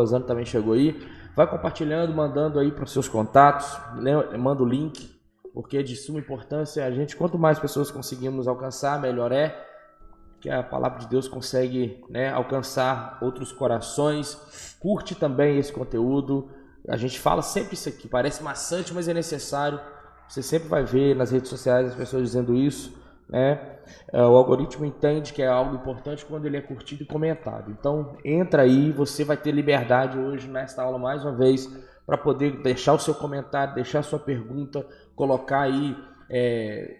Rosana também chegou aí. Vai compartilhando, mandando aí para os seus contatos, manda o link, porque é de suma importância. A gente, quanto mais pessoas conseguimos alcançar, melhor é. Que a palavra de Deus consegue né, alcançar outros corações. Curte também esse conteúdo. A gente fala sempre isso aqui, parece maçante, mas é necessário. Você sempre vai ver nas redes sociais as pessoas dizendo isso. Né? É, o algoritmo entende que é algo importante quando ele é curtido e comentado. Então, entra aí, você vai ter liberdade hoje nesta aula mais uma vez para poder deixar o seu comentário, deixar a sua pergunta, colocar aí é,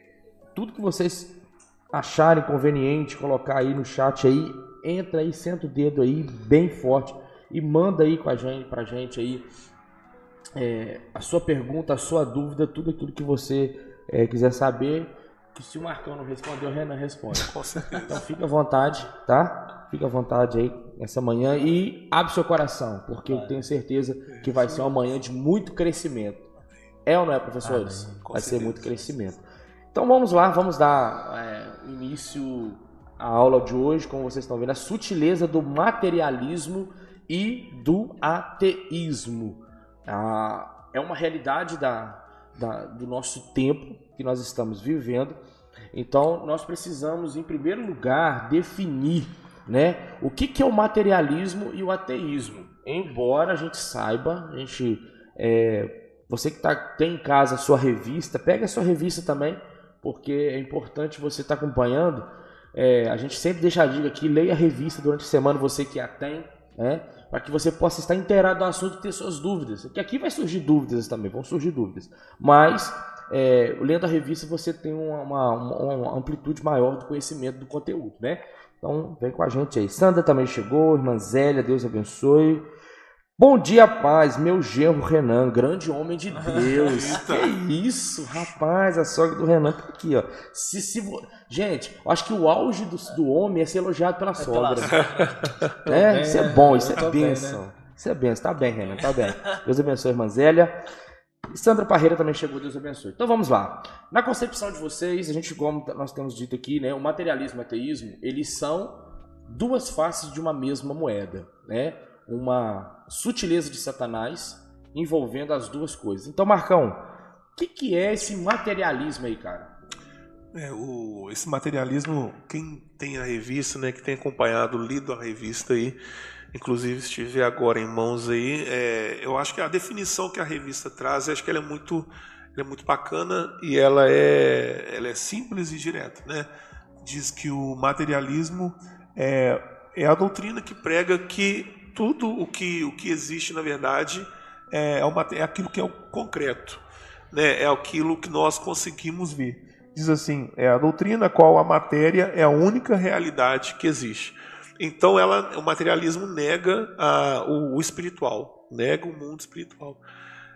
tudo que vocês acharem conveniente, colocar aí no chat aí, entra aí, senta o dedo aí bem forte e manda aí com a gente, pra gente aí é, a sua pergunta, a sua dúvida, tudo aquilo que você é, quiser saber que se o Marcão não respondeu, o Renan responde. Com certeza. Então fica à vontade, tá? Fica à vontade aí essa manhã e abre seu coração, porque vai. eu tenho certeza que vai ser uma manhã de muito crescimento. É ou não é, professores? vai certeza. ser muito crescimento. Então vamos lá, vamos dar é, início à aula de hoje, como vocês estão vendo, a sutileza do materialismo e do ateísmo. Ah, é uma realidade da, da, do nosso tempo que nós estamos vivendo então, nós precisamos, em primeiro lugar, definir né, o que, que é o materialismo e o ateísmo. Embora a gente saiba, a gente, é, você que tá, tem em casa a sua revista, pega a sua revista também, porque é importante você estar tá acompanhando. É, a gente sempre deixa a dica aqui, leia a revista durante a semana, você que a tem, né, para que você possa estar inteirado do assunto e ter suas dúvidas. Porque aqui vai surgir dúvidas também, vão surgir dúvidas. Mas é, lendo a revista você tem uma, uma, uma, amplitude maior do conhecimento do conteúdo, né? Então vem com a gente aí. Sandra também chegou, irmã Zélia, Deus abençoe. Bom dia, paz, meu genro Renan, grande homem de Deus. que isso, rapaz, a sogra do Renan tá aqui, ó. Se, se, gente, eu acho que o auge do, do homem é ser elogiado pela é sogra. Pela... é, bem, isso é bom, isso é bênção. Bem, né? Isso é bênção, tá bem, Renan, tá bem. Deus abençoe, irmã Zélia. E Sandra Parreira também chegou, Deus abençoe. Então vamos lá. Na concepção de vocês, a gente, como nós temos dito aqui, né, o materialismo e o ateísmo, eles são duas faces de uma mesma moeda, né? Uma sutileza de Satanás envolvendo as duas coisas. Então, Marcão, o que, que é esse materialismo aí, cara? É, o, esse materialismo, quem tem a revista, né, que tem acompanhado, lido a revista aí, inclusive estiver agora em mãos aí, é, eu acho que a definição que a revista traz, acho que ela é muito, ela é muito bacana e ela é, ela é simples e direta, né? Diz que o materialismo é, é a doutrina que prega que tudo o que, o que existe na verdade é, é, uma, é aquilo que é o concreto, né? É aquilo que nós conseguimos ver. Diz assim, é a doutrina qual a matéria é a única realidade que existe. Então, ela, o materialismo nega a, o, o, espiritual, nega o mundo espiritual.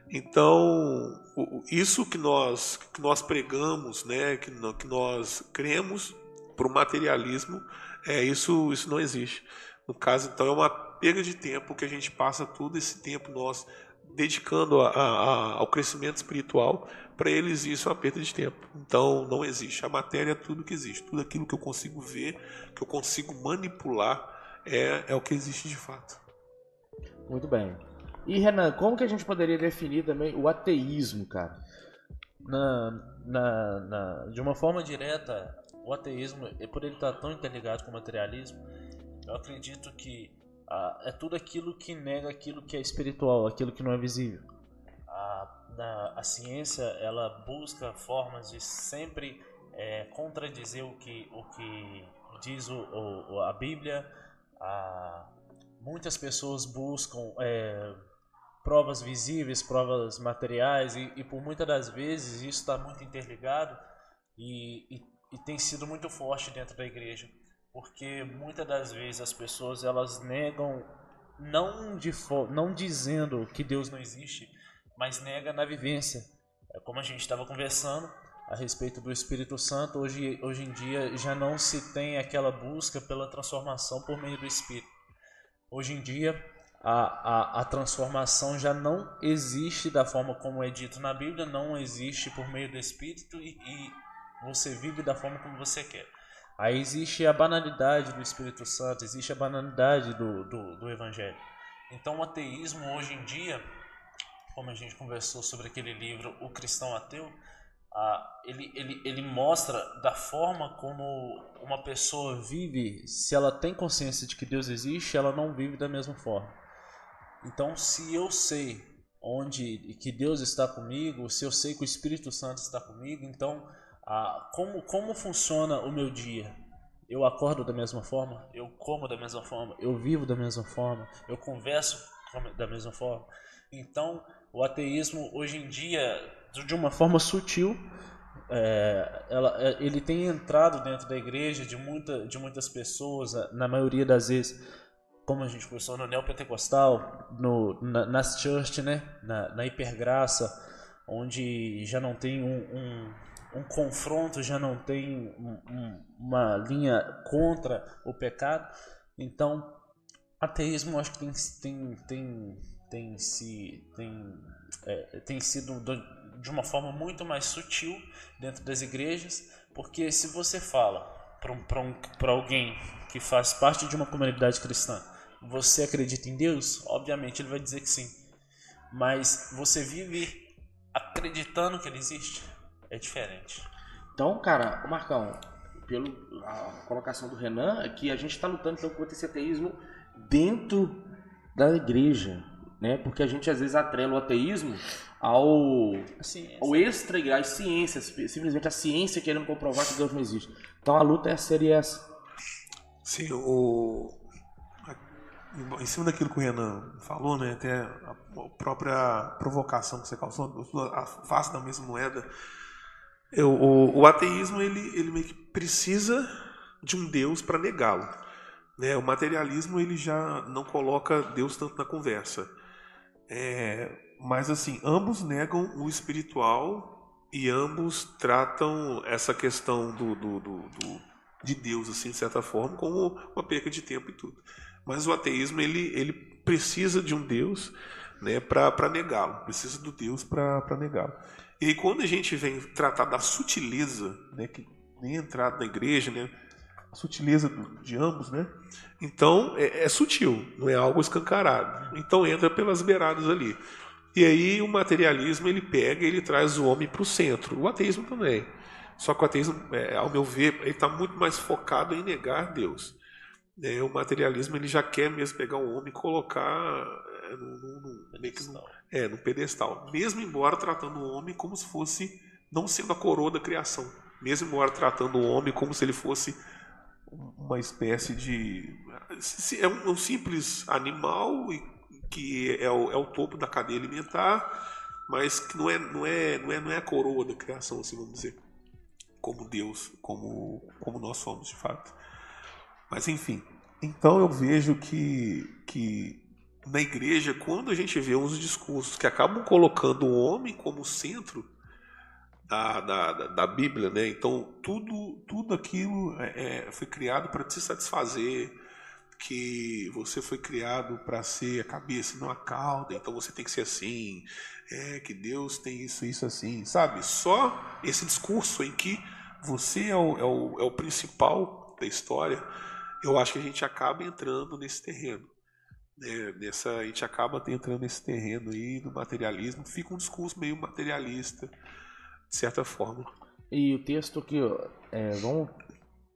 Então, o, isso que nós, que nós pregamos, né, que, que nós cremos para o materialismo, é, isso, isso não existe. No caso, então, é uma perda de tempo que a gente passa todo esse tempo nós dedicando a, a, ao crescimento espiritual, para eles isso é uma perda de tempo. Então não existe. A matéria é tudo que existe. Tudo aquilo que eu consigo ver, que eu consigo manipular, é, é o que existe de fato. Muito bem. E Renan, como que a gente poderia definir também o ateísmo, cara? Na, na, na, de uma forma direta, o ateísmo, por ele estar tão interligado com o materialismo, eu acredito que ah, é tudo aquilo que nega aquilo que é espiritual, aquilo que não é visível. A, a ciência ela busca formas de sempre é, contradizer o que, o que diz o, o, a Bíblia. A, muitas pessoas buscam é, provas visíveis, provas materiais, e, e, por muitas das vezes isso está muito interligado e, e, e tem sido muito forte dentro da igreja porque muitas das vezes as pessoas elas negam não de não dizendo que Deus não existe, mas nega na vivência. É como a gente estava conversando a respeito do Espírito Santo, hoje hoje em dia já não se tem aquela busca pela transformação por meio do Espírito. Hoje em dia a, a, a transformação já não existe da forma como é dito na Bíblia, não existe por meio do Espírito e, e você vive da forma como você quer. Aí existe a banalidade do Espírito Santo, existe a banalidade do, do, do Evangelho. Então, o ateísmo hoje em dia, como a gente conversou sobre aquele livro O Cristão Ateu, ele, ele, ele mostra da forma como uma pessoa vive, se ela tem consciência de que Deus existe, ela não vive da mesma forma. Então, se eu sei onde que Deus está comigo, se eu sei que o Espírito Santo está comigo, então como, como funciona o meu dia? Eu acordo da mesma forma, eu como da mesma forma, eu vivo da mesma forma, eu converso da mesma forma. Então, o ateísmo hoje em dia, de uma forma sutil, é, ela, é, ele tem entrado dentro da igreja de, muita, de muitas pessoas, na maioria das vezes, como a gente conversou no neopentecostal, no, na, nas church, né? na, na hipergraça, onde já não tem um, um, um confronto, já não tem um, uma linha contra o pecado. Então, ateísmo acho que tem, tem, tem, tem, se, tem, é, tem sido de uma forma muito mais sutil dentro das igrejas, porque se você fala para um, um, alguém que faz parte de uma comunidade cristã, você acredita em Deus? Obviamente ele vai dizer que sim. Mas você vive acreditando que ele existe? É diferente. Então, cara, Marcão, pela colocação do Renan, é que a gente está lutando então, contra esse ateísmo dentro da igreja, né? Porque a gente às vezes atrela o ateísmo ao, ao extra às ciências, simplesmente a ciência querendo comprovar que Deus não existe. Então a luta seria essa. Sim, o, em cima daquilo que o Renan falou, né, até a própria provocação que você causou, a face da mesma moeda, eu, o, o, ateísmo ele, ele meio que precisa de um Deus para negá-lo. Né? O materialismo ele já não coloca Deus tanto na conversa. É, mas assim, ambos negam o espiritual e ambos tratam essa questão do, do, do, do de Deus, assim, de certa forma, como uma perca de tempo e tudo. Mas o ateísmo ele, ele precisa de um Deus né, para negá-lo, precisa do Deus para negá-lo. E aí, quando a gente vem tratar da sutileza, né, que nem entrado na igreja, né, a sutileza de ambos, né, então é, é sutil, não é algo escancarado. Então entra pelas beiradas ali. E aí o materialismo ele pega e ele traz o homem para o centro. O ateísmo também. Só que o ateísmo, é, ao meu ver, ele está muito mais focado em negar Deus. É, o materialismo ele já quer mesmo pegar o homem e colocar é, no, no, no, pedestal. é, no pedestal. Mesmo embora tratando o homem como se fosse, não sendo a coroa da criação. Mesmo embora tratando o homem como se ele fosse uma espécie de. É um, simples animal que é o, é o topo da cadeia alimentar, mas que não é, não, é, não, é, não é a coroa da criação, assim vamos dizer. Como Deus, como, como nós somos de fato. Mas enfim, então eu vejo que, que na igreja, quando a gente vê uns discursos que acabam colocando o homem como centro da, da, da Bíblia, né? então tudo, tudo aquilo é, é foi criado para te satisfazer, que você foi criado para ser a cabeça, não a cauda, então você tem que ser assim, é que Deus tem isso, isso assim, sabe? Só esse discurso em que você é o, é o, é o principal da história eu acho que a gente acaba entrando nesse terreno. Né? Nessa, a gente acaba entrando nesse terreno aí do materialismo. Fica um discurso meio materialista, de certa forma. E o texto aqui, é, vamos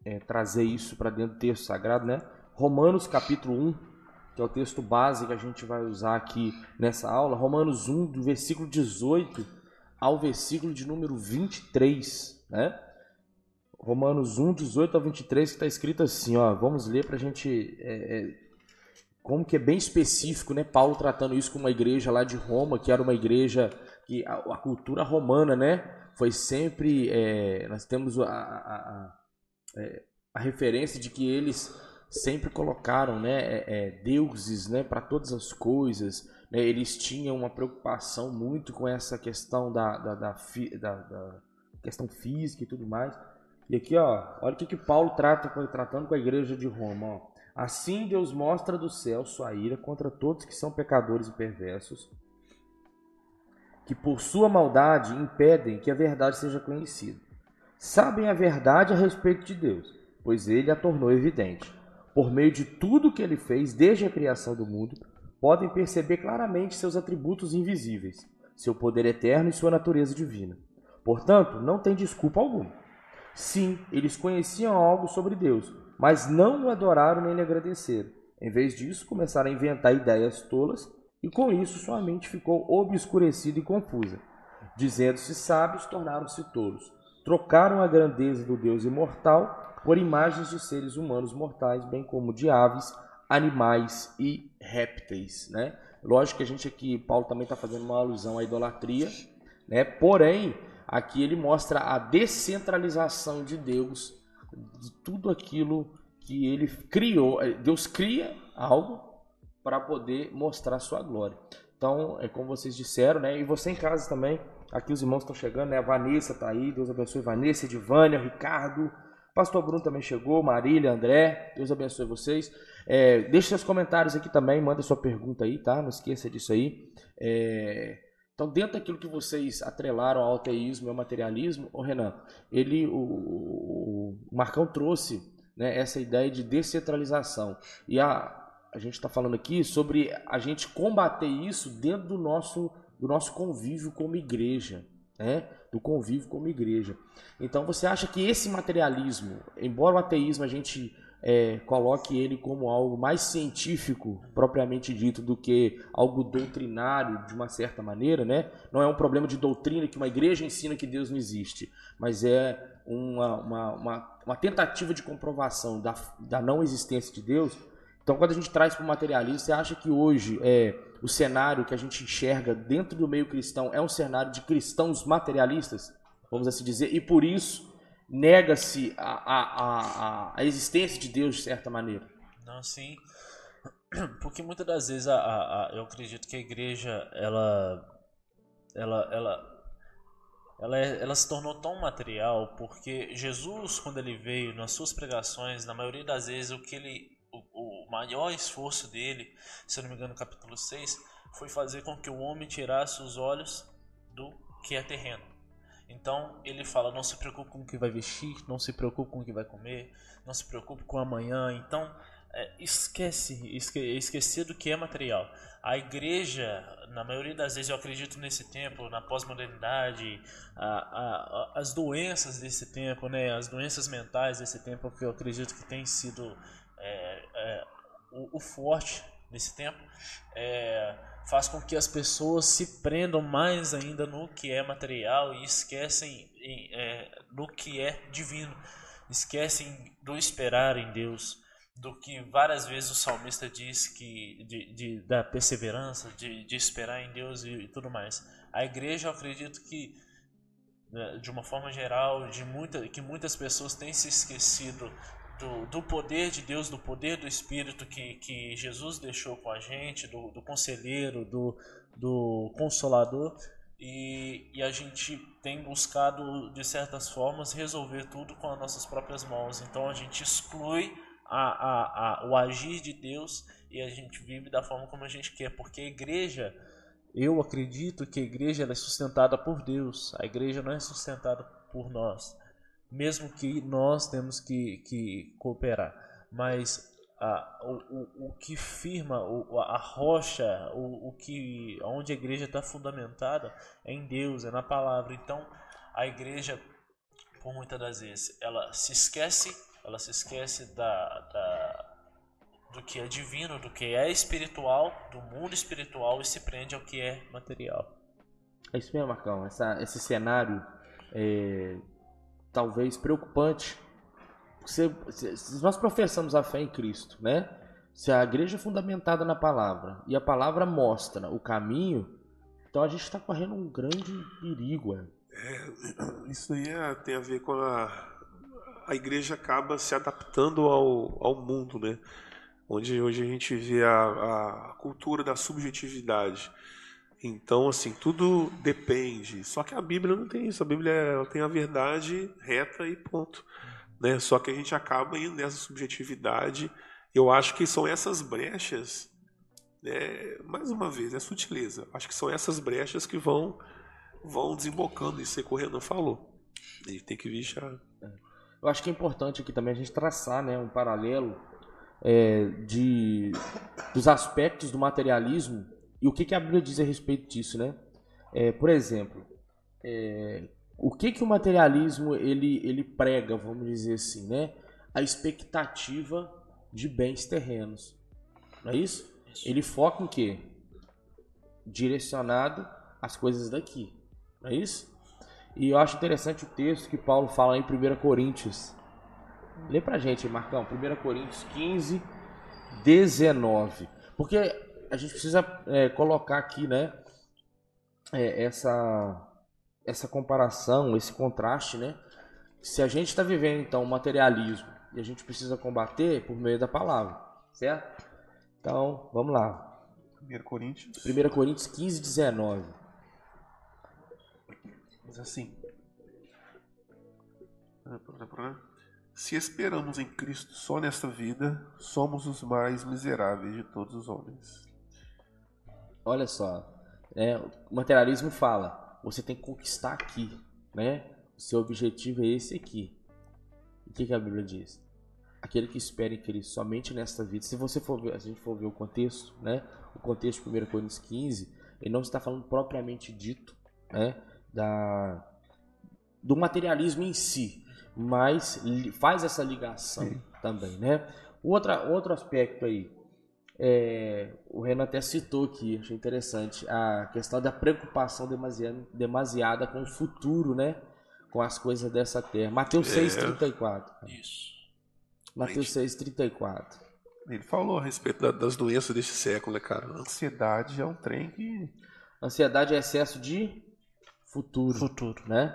é, trazer isso para dentro do texto sagrado, né? Romanos capítulo 1, que é o texto base que a gente vai usar aqui nessa aula. Romanos 1, do versículo 18 ao versículo de número 23, né? Romanos 1, 18 a 23, que está escrito assim, ó, vamos ler para a gente, é, é, como que é bem específico, né, Paulo tratando isso com uma igreja lá de Roma, que era uma igreja, que a, a cultura romana, né, foi sempre, é, nós temos a, a, a, é, referência de que eles sempre colocaram, né, é, é, deuses, né, para todas as coisas, né, eles tinham uma preocupação muito com essa questão da, da, da, da, da questão física e tudo mais, e aqui, ó, olha o que, que Paulo trata tratando com a igreja de Roma. Ó. Assim Deus mostra do céu sua ira contra todos que são pecadores e perversos, que por sua maldade impedem que a verdade seja conhecida. Sabem a verdade a respeito de Deus, pois ele a tornou evidente, por meio de tudo que ele fez desde a criação do mundo, podem perceber claramente seus atributos invisíveis, seu poder eterno e sua natureza divina. Portanto, não tem desculpa alguma. Sim, eles conheciam algo sobre Deus, mas não o adoraram nem lhe agradeceram. Em vez disso, começaram a inventar ideias tolas e com isso sua mente ficou obscurecida e confusa. Dizendo-se sábios, tornaram-se tolos. Trocaram a grandeza do Deus imortal por imagens de seres humanos mortais, bem como de aves, animais e répteis. Né? Lógico que a gente aqui, Paulo também está fazendo uma alusão à idolatria, né? porém, aqui ele mostra a descentralização de Deus, de tudo aquilo que ele criou. Deus cria algo para poder mostrar sua glória. Então, é como vocês disseram, né? E você em casa também, aqui os irmãos estão chegando, né? A Vanessa está aí, Deus abençoe Vanessa, Edivânia, Ricardo, Pastor Bruno também chegou, Marília, André, Deus abençoe vocês. É, deixe seus comentários aqui também, manda sua pergunta aí, tá? Não esqueça disso aí. É, então, dentro daquilo que vocês atrelaram ao ateísmo e ao materialismo, o Renan, ele, o, o, o Marcão trouxe né, essa ideia de descentralização. E a, a gente está falando aqui sobre a gente combater isso dentro do nosso, do nosso convívio como igreja, né? do convívio como igreja. Então você acha que esse materialismo, embora o ateísmo a gente é, coloque ele como algo mais científico, propriamente dito, do que algo doutrinário de uma certa maneira, né? Não é um problema de doutrina que uma igreja ensina que Deus não existe, mas é uma, uma, uma, uma tentativa de comprovação da, da não existência de Deus então, quando a gente traz para o materialismo, você acha que hoje é, o cenário que a gente enxerga dentro do meio cristão é um cenário de cristãos materialistas, vamos assim dizer, e por isso nega-se a, a, a, a, existência de Deus de certa maneira? Não, sim. Porque muitas das vezes a, a, eu acredito que a igreja ela, ela, ela ela, é, ela se tornou tão material porque Jesus, quando ele veio nas suas pregações, na maioria das vezes o que ele o, maior esforço dele, se eu não me engano, no capítulo 6, foi fazer com que o homem tirasse os olhos do que é terreno. Então ele fala: não se preocupe com o que vai vestir, não se preocupe com o que vai comer, não se preocupe com amanhã. Então é, esquece, esque, esquecer do que é material. A igreja, na maioria das vezes, eu acredito nesse tempo, na pós-modernidade, as doenças desse tempo, né, as doenças mentais desse tempo, que eu acredito que tem sido é, é, o, o, forte nesse tempo é, faz com que as pessoas se prendam mais ainda no que é material e esquecem em, é, no que é divino, esquecem do esperar em Deus, do que várias vezes o salmista diz que de, de da perseverança, de, de esperar em Deus e, e tudo mais. A igreja, eu acredito que né, de uma forma geral, de muita, que muitas pessoas têm se esquecido do, do poder de Deus, do poder do Espírito que, que Jesus deixou com a gente, do, do conselheiro, do, do consolador, e, e, a gente tem buscado, de certas formas, resolver tudo com as nossas próprias mãos. Então a gente exclui a, a, a, o agir de Deus e a gente vive da forma como a gente quer, porque a igreja. Eu acredito que a igreja é sustentada por Deus, a igreja não é sustentada por nós mesmo que nós temos que, que cooperar. Mas a, o, o, que firma o, a rocha, o, o que onde a igreja está fundamentada é em Deus, é na palavra. Então a igreja, por muitas das vezes, ela se esquece, ela se esquece da, da do que é divino, do que é espiritual, do mundo espiritual e se prende ao que é material. É isso mesmo, Marcão. Essa, esse cenário é, talvez preocupante. Se, se nós professamos a fé em Cristo, né? Se a igreja é fundamentada na palavra e a palavra mostra o caminho, então a gente está correndo um grande perigo. É. É, isso aí é, tem a ver com a. A igreja acaba se adaptando ao, ao mundo, né? Onde hoje a gente vê a, a cultura da subjetividade. Então, assim, tudo depende. Só que a Bíblia não tem isso. A Bíblia ela tem a verdade reta e ponto. Né? Só que a gente acaba indo nessa subjetividade. Eu acho que são essas brechas, né? mais uma vez, é sutileza. Acho que são essas brechas que vão vão desembocando. Isso que o Renan falou. E tem que É. Eu acho que é importante aqui também a gente traçar né, um paralelo é, de dos aspectos do materialismo e o que, que a Bíblia diz a respeito disso, né? É, por exemplo, é, o que, que o materialismo ele, ele prega, vamos dizer assim, né? A expectativa de bens terrenos. Não é isso? isso. Ele foca em quê? Direcionado às coisas daqui. Não é isso? E eu acho interessante o texto que Paulo fala em 1 Coríntios. Lê pra gente, Marcão. 1 Coríntios 15, 19. Porque a gente precisa é, colocar aqui, né? É, essa, essa comparação, esse contraste, né? Se a gente está vivendo, então, o materialismo e a gente precisa combater por meio da palavra, certo? Então, vamos lá. 1 Coríntios. 1 Coríntios 15, 19. Diz assim: Se esperamos em Cristo só nesta vida, somos os mais miseráveis de todos os homens. Olha só, né? o materialismo fala: você tem que conquistar aqui, né? O seu objetivo é esse aqui. O que, que a Bíblia diz? Aquele que espera em Cristo somente nesta vida. Se você for ver, a gente for ver o contexto, né? O contexto de 1 Coríntios 15, ele não está falando propriamente dito, né? da, do materialismo em si, mas faz essa ligação Sim. também, né? Outra, outro aspecto aí, é, o Renan até citou aqui, achei interessante, a questão da preocupação demasiada, demasiada com o futuro, né? Com as coisas dessa terra. Mateus é, 6,34. Isso. Mateus 6,34. Ele falou a respeito das doenças deste século, né, cara? A ansiedade é um trem que. Ansiedade é excesso de futuro. Futuro. Né?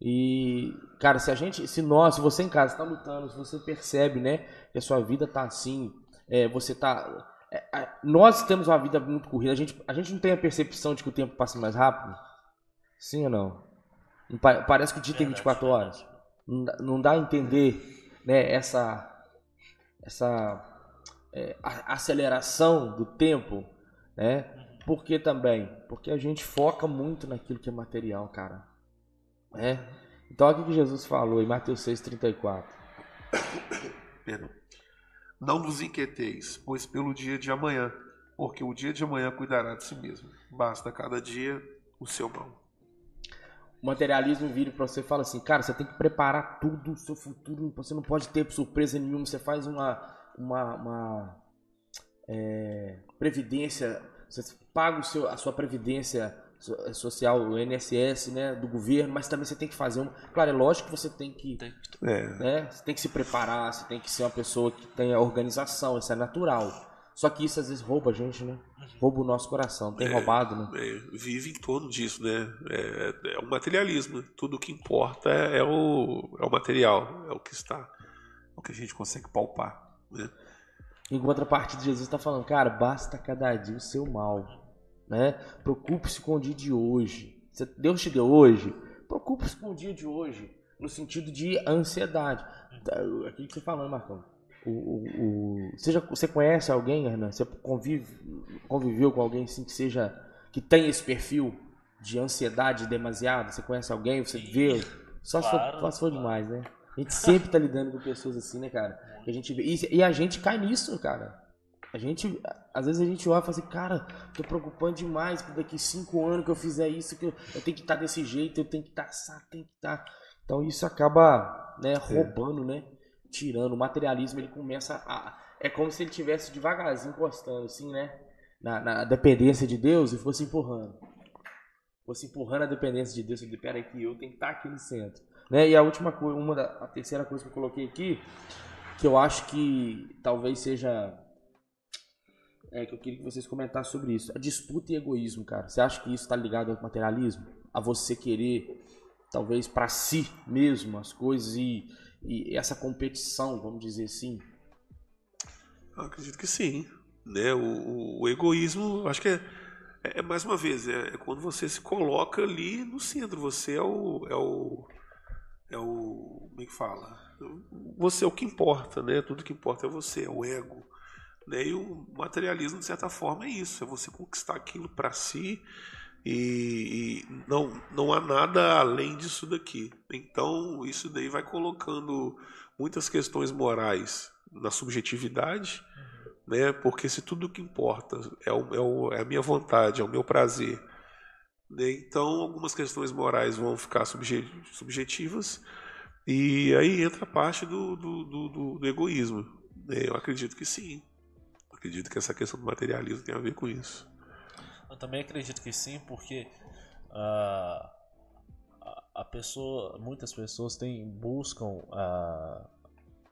E, cara, se a gente, se nós, se você em casa está lutando, se você percebe, né, que a sua vida tá assim, é, você tá. É, nós temos uma vida muito corrida, a gente, a gente não tem a percepção de que o tempo passa mais rápido? Sim ou não? Parece que o dia tem 24 horas. Não dá, não dá a entender né, essa, essa é, aceleração do tempo, né? Por que também? Porque a gente foca muito naquilo que é material, cara. É? Então olha o que Jesus falou em Mateus 6,34. Perdão. Não vos inquieteis, pois pelo dia de amanhã, porque o dia de amanhã cuidará de si mesmo. Basta cada dia o seu mal. O materialismo vira para você e fala assim, cara, você tem que preparar tudo o seu futuro, você não pode ter surpresa nenhuma, você faz uma, uma, uma é, previdência você paga seu, a sua previdência social, o INSS, né, do governo, mas também você tem que fazer um. Claro, é lógico que você tem que, é. né, você tem que se preparar, você tem que ser uma pessoa que tenha organização, isso é natural. Só que isso às vezes rouba a gente, né? Rouba o nosso coração, tem é, roubado, né? É, vive em torno disso, né? É, é o materialismo. Tudo que importa é, é, o, é o material, é o que está, é o que a gente consegue palpar, né? Em contrapartida, Jesus está falando, cara, basta cada dia o seu mal. Né? Preocupe-se com o dia de hoje. Deus te deu hoje, preocupe-se com o dia de hoje, no sentido de ansiedade. Tá, aquilo que você falou, Marcão. O, o, o, seja, você conhece alguém, Hernan? Você convive, conviveu com alguém assim que seja que tem esse perfil de ansiedade demasiada? Você conhece alguém? Você vê? Só claro, se, for, só se for demais, né? A gente sempre tá lidando com pessoas assim, né, cara? Que a gente vê. E, e, a gente cai nisso, cara. A gente, às vezes a gente olha e fala assim, cara, tô preocupando demais que daqui cinco anos que eu fizer isso, que eu, eu tenho que estar tá desse jeito, eu tenho que estar tá, tem que estar. Tá. Então isso acaba, né, roubando, né? Tirando. O materialismo ele começa a. É como se ele tivesse devagarzinho encostando, assim, né? Na, na dependência de Deus e fosse empurrando. Fosse empurrando a dependência de Deus. Peraí, que eu tenho que estar aqui no centro. Né? E a última coisa, uma da, a terceira coisa que eu coloquei aqui, que eu acho que talvez seja é que eu queria que vocês comentassem sobre isso. A disputa e egoísmo, cara. Você acha que isso está ligado ao materialismo? A você querer, talvez, para si mesmo as coisas e, e, essa competição, vamos dizer assim? Eu acredito que sim. Né? O, o egoísmo, acho que é, é, é mais uma vez, é, é, quando você se coloca ali no centro. Você é o, é o é o. Como é que fala? Você é o que importa, né? Tudo que importa é você, é o ego. Né? E o materialismo, de certa forma, é isso: é você conquistar aquilo para si e, e, não, não há nada além disso daqui. Então, isso daí vai colocando muitas questões morais na subjetividade. né? Porque se tudo que importa é, o, é, o, é a minha vontade, é o meu prazer, né? então algumas questões morais vão ficar subjetivas e aí entra a parte do, do, do, do egoísmo. Né? Eu acredito que sim. Acredito que essa questão do materialismo tem a ver com isso. Eu também acredito que sim, porque uh, a pessoa, muitas pessoas têm, buscam uh,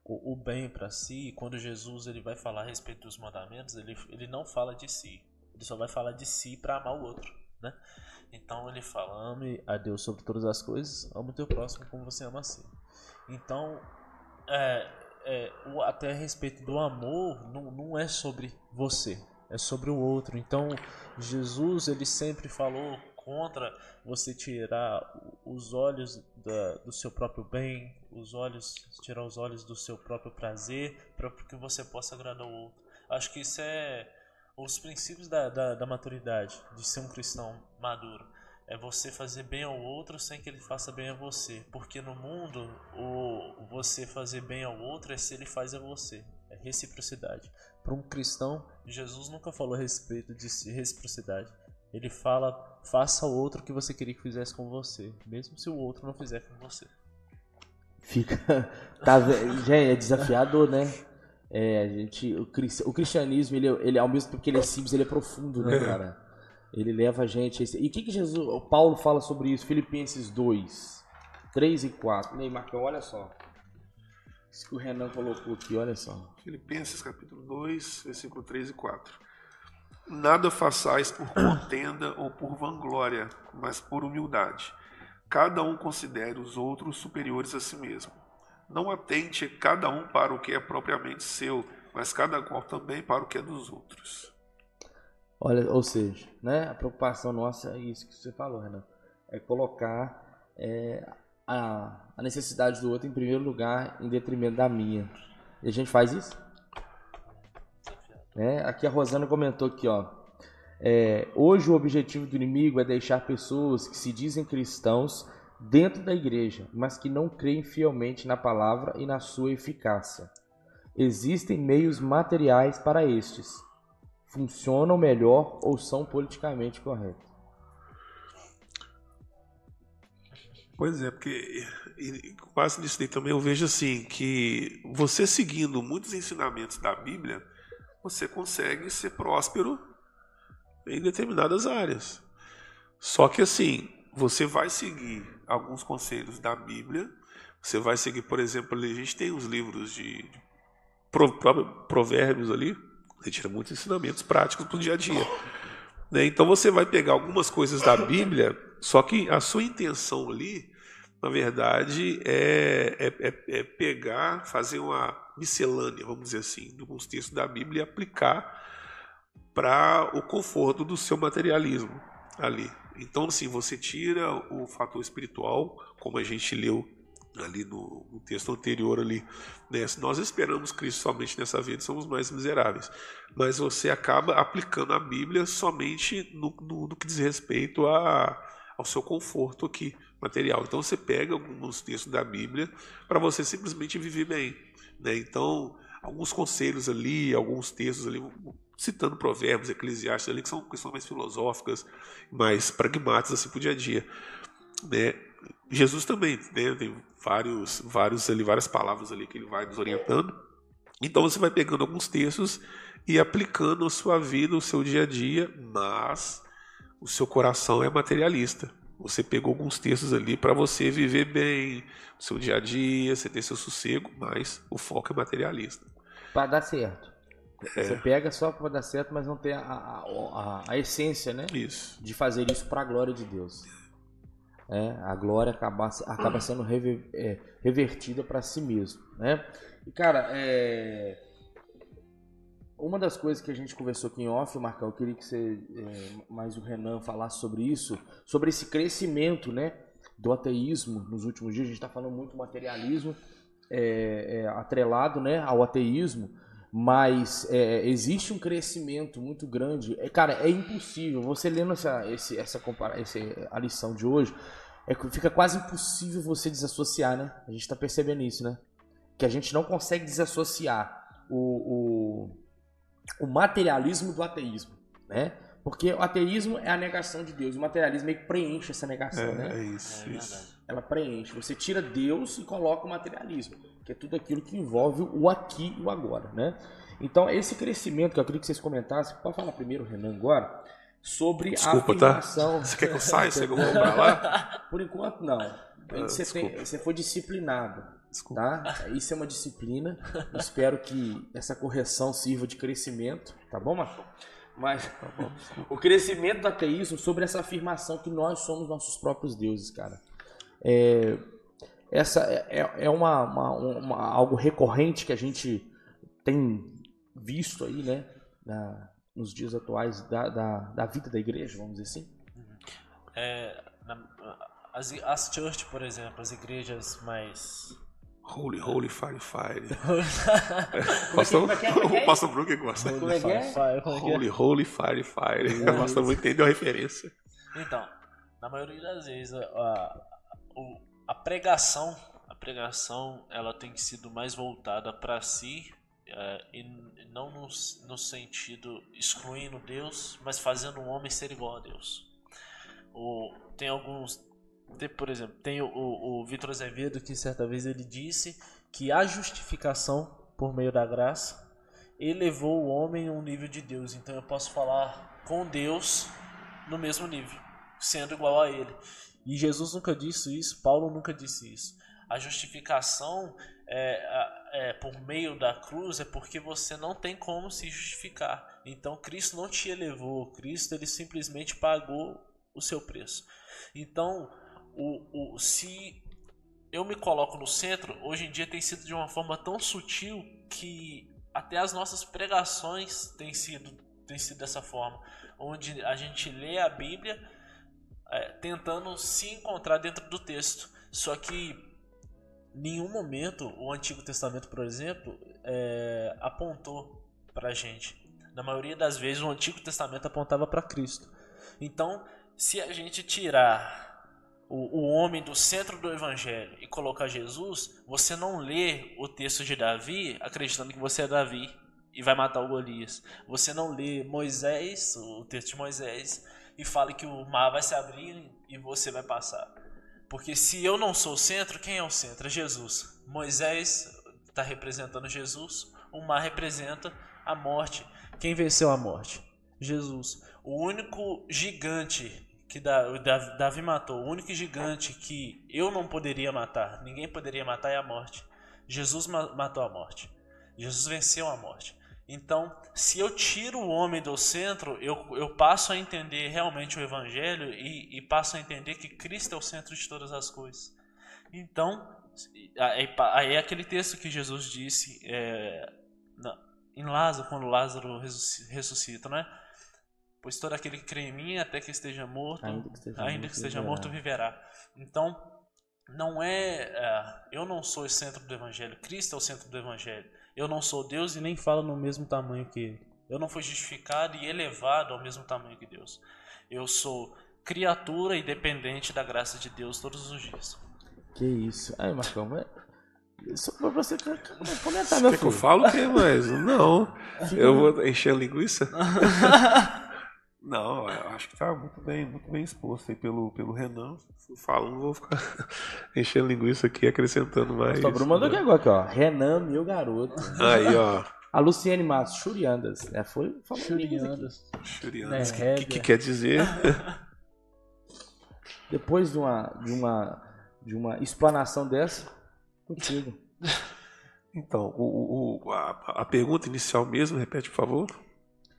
o, o, bem para si. E quando Jesus ele vai falar a respeito dos mandamentos, ele, ele não fala de si. Ele só vai falar de si para amar o outro, né? Então ele fala: ame a Deus sobre todas as coisas, ame o teu próximo como você ama a si. Então, é, é, o, até a respeito do amor, não, não é sobre você, é sobre o outro. Então, Jesus ele sempre falou contra você tirar os olhos da, do seu próprio bem, os olhos, tirar os olhos do seu próprio prazer, para que você possa agradar o outro. Acho que isso é os princípios da, da, da maturidade, de ser um cristão maduro é você fazer bem ao outro sem que ele faça bem a você. Porque no mundo, o você fazer bem ao outro é se ele faz a você. É reciprocidade. Para um cristão, Jesus nunca falou a respeito de reciprocidade. Ele fala, faça ao outro o que você queria que fizesse com você, mesmo se o outro não fizer com você. Fica. Tá, gente, é desafiador, né? É, a gente, o, o cristianismo, ele, ele, ao mesmo tempo que ele é simples, ele é profundo, né, é. cara? Ele leva a gente. A... E o que, que Jesus, o Paulo fala sobre isso? Filipenses 2, 3 e 4. Ney, Marcão, olha só. Isso que o Renan colocou aqui, olha só. Filipenses capítulo 2, versículo 3 e 4. Nada façais por contenda ou por vanglória, mas por humildade. Cada um considere os outros superiores a si mesmo. Não atente cada um para o que é propriamente seu, mas cada qual também para o que é dos outros. Olha, ou seja, né, a preocupação nossa é isso que você falou, Renan, é colocar é, a, a, necessidade do outro em primeiro lugar, em detrimento da minha. E a gente faz isso? É, aqui a Rosana comentou aqui, ó. É, hoje o objetivo do inimigo é deixar pessoas que se dizem cristãos dentro da igreja, mas que não creem fielmente na palavra e na sua eficácia. Existem meios materiais para estes funcionam melhor ou são politicamente corretos? Pois é, porque base nisso daí também eu vejo assim que você seguindo muitos ensinamentos da Bíblia, você consegue ser próspero em determinadas áreas. Só que assim, você vai seguir alguns conselhos da Bíblia, você vai seguir, por exemplo, a gente tem os livros de, de provérbios ali, você tira muitos ensinamentos práticos para o dia a dia. Né? Então você vai pegar algumas coisas da Bíblia, só que a sua intenção ali, na verdade, é, é, é, é pegar, fazer uma miscelânea, vamos dizer assim, de alguns textos da Bíblia e aplicar para o conforto do seu materialismo ali. Então, assim, você tira o fator espiritual, como a gente leu ali no, no, texto anterior ali, né? Nós esperamos Cristo somente nessa vida, somos mais miseráveis. Mas você acaba aplicando a Bíblia somente no, no, no que diz respeito a, ao seu conforto aqui material. Então você pega alguns textos da Bíblia para você simplesmente viver bem, né? Então alguns conselhos ali, alguns textos ali, citando provérbios, eclesiastes ali que são questões mais filosóficas, mais pragmáticas assim para o dia a dia, né? Jesus também né, tem vários, vários ali, várias palavras ali que ele vai nos orientando. Então você vai pegando alguns textos e aplicando a sua vida, o seu dia a dia, mas o seu coração é materialista. Você pegou alguns textos ali para você viver bem, o seu dia a dia, você ter seu sossego, mas o foco é materialista. Para dar certo. É. Você pega só para dar certo, mas não tem a, a, a, a essência, né? Isso. De fazer isso para a glória de Deus é, a glória acaba, acaba sendo rever, é, revertida para si mesmo, né? E cara, é, uma das coisas que a gente conversou aqui em off, Marcão, eu queria que você, é, mais o Renan, falasse sobre isso, sobre esse crescimento, né, do ateísmo nos últimos dias. A gente está falando muito materialismo é, é, atrelado, né, ao ateísmo mas é, existe um crescimento muito grande. É, cara, é impossível. Você lendo essa, esse, essa, essa a lição de hoje, é, fica quase impossível você desassociar, né? A gente está percebendo isso, né? Que a gente não consegue desassociar o, o, o materialismo do ateísmo, né? Porque o ateísmo é a negação de Deus, o materialismo meio que preenche essa negação, É, né? é isso, É isso. Ela preenche. Você tira Deus e coloca o materialismo, que é tudo aquilo que envolve o aqui e o agora, né? Então, esse crescimento que eu queria que vocês comentassem, pode falar primeiro, Renan, agora, sobre Desculpa, a tá? afirmação... Você quer que eu saia? Você quer que eu vou pra lá? Por enquanto, não. Você, tem- você foi disciplinado, Desculpa. tá? Isso é uma disciplina. Espero que essa correção sirva de crescimento, tá bom, Marcão? Mas Tá bom, o crescimento do ateísmo sobre essa afirmação que nós somos nossos próprios deuses, cara. É, essa é, é uma, uma- uma- algo recorrente que a gente tem visto aí, né? na- nos dias atuais da, da, da vida da igreja, vamos dizer assim. É, na- as, as church, por exemplo, as igrejas mais. Holy, holy, fire, fire. É Pastor, é é? O pastor que gosta. Como é que é? Holy, holy, fire, fire. O pastor Bruno entendeu a referência. Então, na maioria das vezes, a, a, a pregação, a pregação, ela tem sido mais voltada para si é, e não no, no sentido excluindo Deus, mas fazendo o homem ser igual a Deus. Tem alguns, tem, por exemplo, tem o, o, o Vitor Azevedo que certa vez ele disse que a justificação por meio da graça elevou o homem a um nível de Deus. Então eu posso falar com Deus no mesmo nível, sendo igual a Ele. E Jesus nunca disse isso, Paulo nunca disse isso. A justificação é, é, por meio da cruz é porque você não tem como se justificar. Então Cristo não te elevou, Cristo ele simplesmente pagou o seu preço. Então, o, o, se eu me coloco no centro, hoje em dia tem sido de uma forma tão sutil que até as nossas pregações têm sido, têm sido dessa forma, onde a gente lê a Bíblia é, tentando se encontrar dentro do texto. Só que nenhum momento o Antigo Testamento, por exemplo, é, apontou para a gente. Na maioria das vezes o Antigo Testamento apontava para Cristo. Então, se a gente tirar o, o homem do centro do evangelho e colocar Jesus, você não lê o texto de Davi acreditando que você é Davi e vai matar o Golias. Você não lê Moisés, o texto de Moisés, e fala que o mar vai se abrir e você vai passar. Porque se eu não sou o centro, quem é o centro? É Jesus. Moisés está representando Jesus, o mar representa a morte. Quem venceu a morte? Jesus. O único gigante que Davi matou, o único gigante que eu não poderia matar, ninguém poderia matar é a morte. Jesus ma- matou a morte. Jesus venceu a morte. Então, se eu tiro o homem do centro, eu, eu passo a entender realmente o Evangelho e, e passo a entender que Cristo é o centro de todas as coisas. Então, aí, aí é aquele texto que Jesus disse é, na- em Lázaro, quando Lázaro ressusci- ressuscita, né? Pois todo aquele que crê em mim, até que esteja morto, Ainda que esteja ainda morto, que esteja viverá. morto, viverá. Então, não é, é, eu não sou o centro do evangelho, Cristo é o centro do evangelho. Eu não sou Deus e nem falo no mesmo tamanho que ele. Eu não fui justificado e elevado ao mesmo tamanho que Deus. Eu sou criatura e dependente da graça de Deus todos os dias. Que isso. Aí, Marcão, é... Só pra você comentar, meu Quer que eu filho. falo o quê, mas não. Eu vou encher a linguiça? Não, eu acho que tá muito bem, muito bem exposto aí pelo, pelo Renan. Se eu falo, não vou ficar enchendo linguiça aqui, acrescentando mais. Só Bruno mandou aqui agora, aqui, ó. Renan, meu garoto. Aí, ó. A Luciane Matos, Churiandas. É, foi falou aqui. Churianas. O Né, que, que, que quer dizer? Depois de uma, de uma, de uma explanação dessa, contigo. Então, o, o- a, a pergunta inicial mesmo, repete, por favor.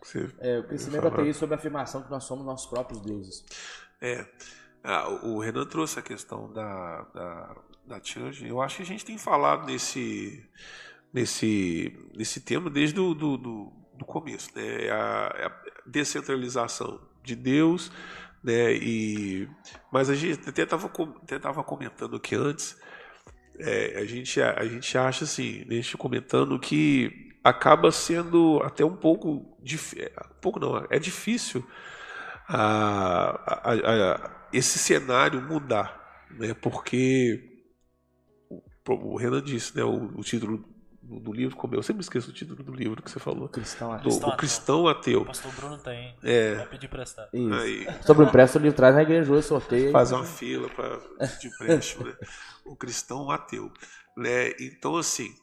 Você É, o crescimento Falar. ateísta sobre a afirmação que nós somos nossos próprios deuses. É. Ah, o Renan trouxe a questão da, da, da church. Eu acho que a gente tem falado nesse, nesse, nesse tema desde o do, do, do começo. Né? A, é a descentralização de Deus. Né? E, mas a gente até estava até tava comentando aqui antes. é, a, gente, a gente acha assim, a gente comentando que acaba sendo até um pouco difícil. Um pouco não, é difícil a, a- a- esse cenário mudar, né? Porque o, o Renan disse, né? O, o título no livro, como eu sempre esqueço o título do livro que você falou. Cristão Do, ateu. Cristão o ateu. cristão ateu. O pastor Bruno tem. É. Vai pedir. Isso. Aí, Sobre o impresso, o livro traz na igreja hoje, sorteio. fazer uma fila para de empréstimo, né? O cristão ateu, né? Então assim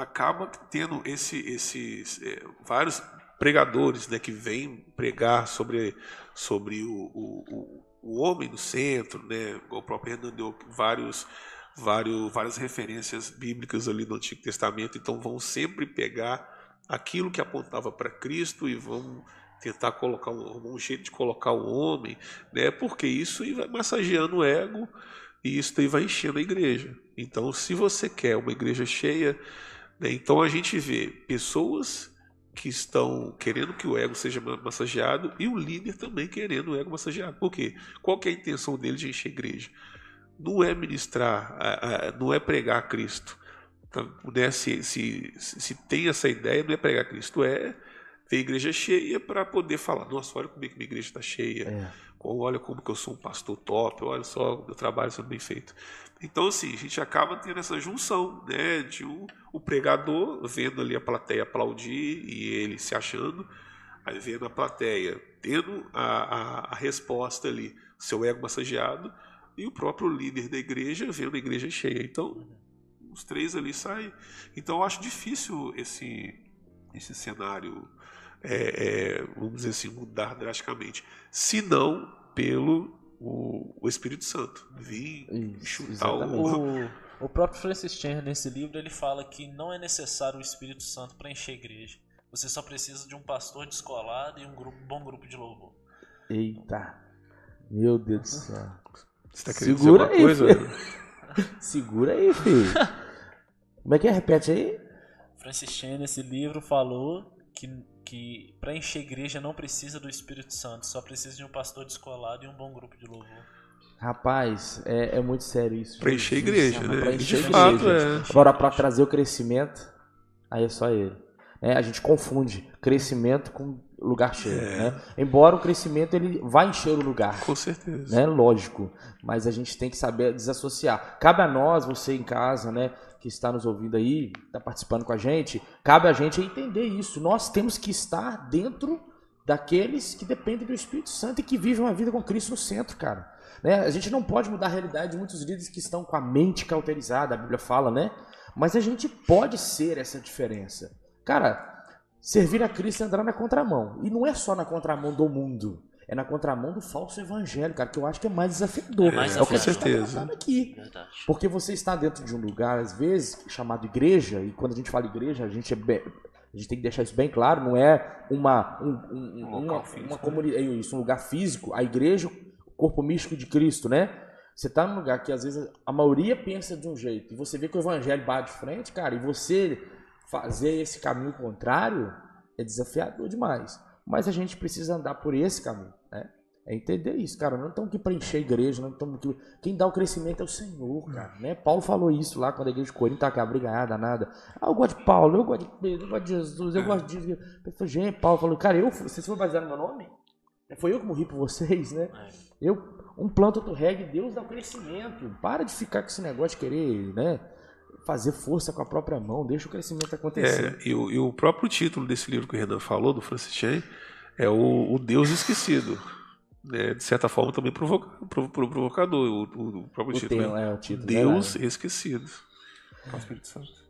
acaba tendo esse, esses é, vários pregadores, né, que vêm pregar sobre sobre o, o, o, homem no centro, né? O próprio Renan deu vários vários várias referências bíblicas ali do Antigo Testamento, então vão sempre pegar aquilo que apontava para Cristo e vão tentar colocar um, um jeito de colocar o homem, né? Porque isso vai massageando o ego e isso vai enchendo a igreja. Então, se você quer uma igreja cheia? Então a gente vê pessoas que estão querendo que o ego seja ma- massageado e o líder também querendo o ego massageado. Por quê? Qual que é a intenção dele de encher a igreja? Não é ministrar, não é pregar Cristo. Tá? Né? Se, se, se tem essa ideia, não é pregar Cristo, é ter a igreja cheia para poder falar, nossa, olha como é que minha igreja está cheia, É. Olha como que eu sou um pastor top, olha só o trabalho sendo bem feito. Então, assim, a gente acaba tendo essa junção, né, de um, o pregador vendo ali a plateia aplaudir e ele se achando, aí vendo a plateia tendo a, a, a resposta ali, seu ego massageado, e o próprio líder da igreja vendo a igreja cheia. Então, os três ali saem. Então, eu acho difícil esse, esse cenário, é, é, vamos dizer assim, mudar drasticamente. Se não pelo o, o Espírito Santo. Vir Isso, chutar o. exatamente. O, o próprio Francis Chan, nesse livro, ele fala que não é necessário o Espírito Santo para encher a igreja. Você só precisa de um pastor descolado e um grupo- bom grupo de louvor. Eita. Meu Deus do céu. Você tá querendo Segura dizer aí, alguma coisa? filho. Segura aí, filho. Como é que é? Repete aí. Francis Chan, nesse livro, falou que, que para encher a igreja não precisa do Espírito Santo, só precisa de um pastor descolado e um bom grupo de louvor. Rapaz, é, é muito sério isso. Pra encher igreja, né? Pra encher de a fato, igreja. é. Agora, pra trazer o crescimento, aí é só ele. É, a gente confunde crescimento com lugar cheio. É. Né? Embora o crescimento ele vai encher o lugar. Com certeza. né? Lógico, mas a gente tem que saber desassociar. Cabe a nós, você em casa, né, que está nos ouvindo aí, está participando com a gente, cabe a gente entender isso. Nós temos que estar dentro daqueles que dependem do Espírito Santo e que vivem uma vida com Cristo no centro, cara. Né? A gente não pode mudar a realidade de muitos líderes que estão com a mente cauterizada, a Bíblia fala, né? Mas a gente pode ser essa diferença. Cara, servir a Cristo é andar na contramão. E não é só na contramão do mundo. É na contramão do falso evangelho, cara, que eu acho que é mais desafiador. Mais é o que a com gente tá certeza. tratando aqui. Verdade. Porque você está dentro de um lugar, às vezes, chamado igreja, e quando a gente fala igreja, a gente, é bem- a gente tem que deixar isso bem claro, não é uma, um, um- Um uma, físico, uma comunidade, é isso, um lugar físico, a igreja, o corpo místico de Cristo, né? Você está num lugar que às vezes a maioria pensa de um jeito, e você vê que o evangelho bate de frente, cara, e você fazer esse caminho contrário é desafiador demais. Mas a gente precisa andar por esse caminho, né? É entender isso, cara. Não estamos aqui para encher a igreja, não estamos aqui. Quem dá o crescimento é o Senhor, cara. Né? Paulo falou isso lá quando a igreja de Corinto estava com a briga nada. Ah, eu gosto de Paulo, eu gosto de Pedro, eu gosto de Jesus, eu gosto de. Eu falei, gente, Paulo falou, cara, eu, vocês foram baseados no meu nome? Foi eu que morri por vocês, né? Eu, um planta, outro rega, e Deus dá o crescimento. Para de ficar com esse negócio de querer, né? Fazer força com a própria mão, deixa o crescimento acontecer. É, e, o, e o próprio título desse livro que o Renan falou, do Francis Chan, é o, o Deus Esquecido. Né? de certa forma também provoca, provo- provo- provocador, o, o- o próprio O título. tema, né? é, o título, Deus. Esquecido.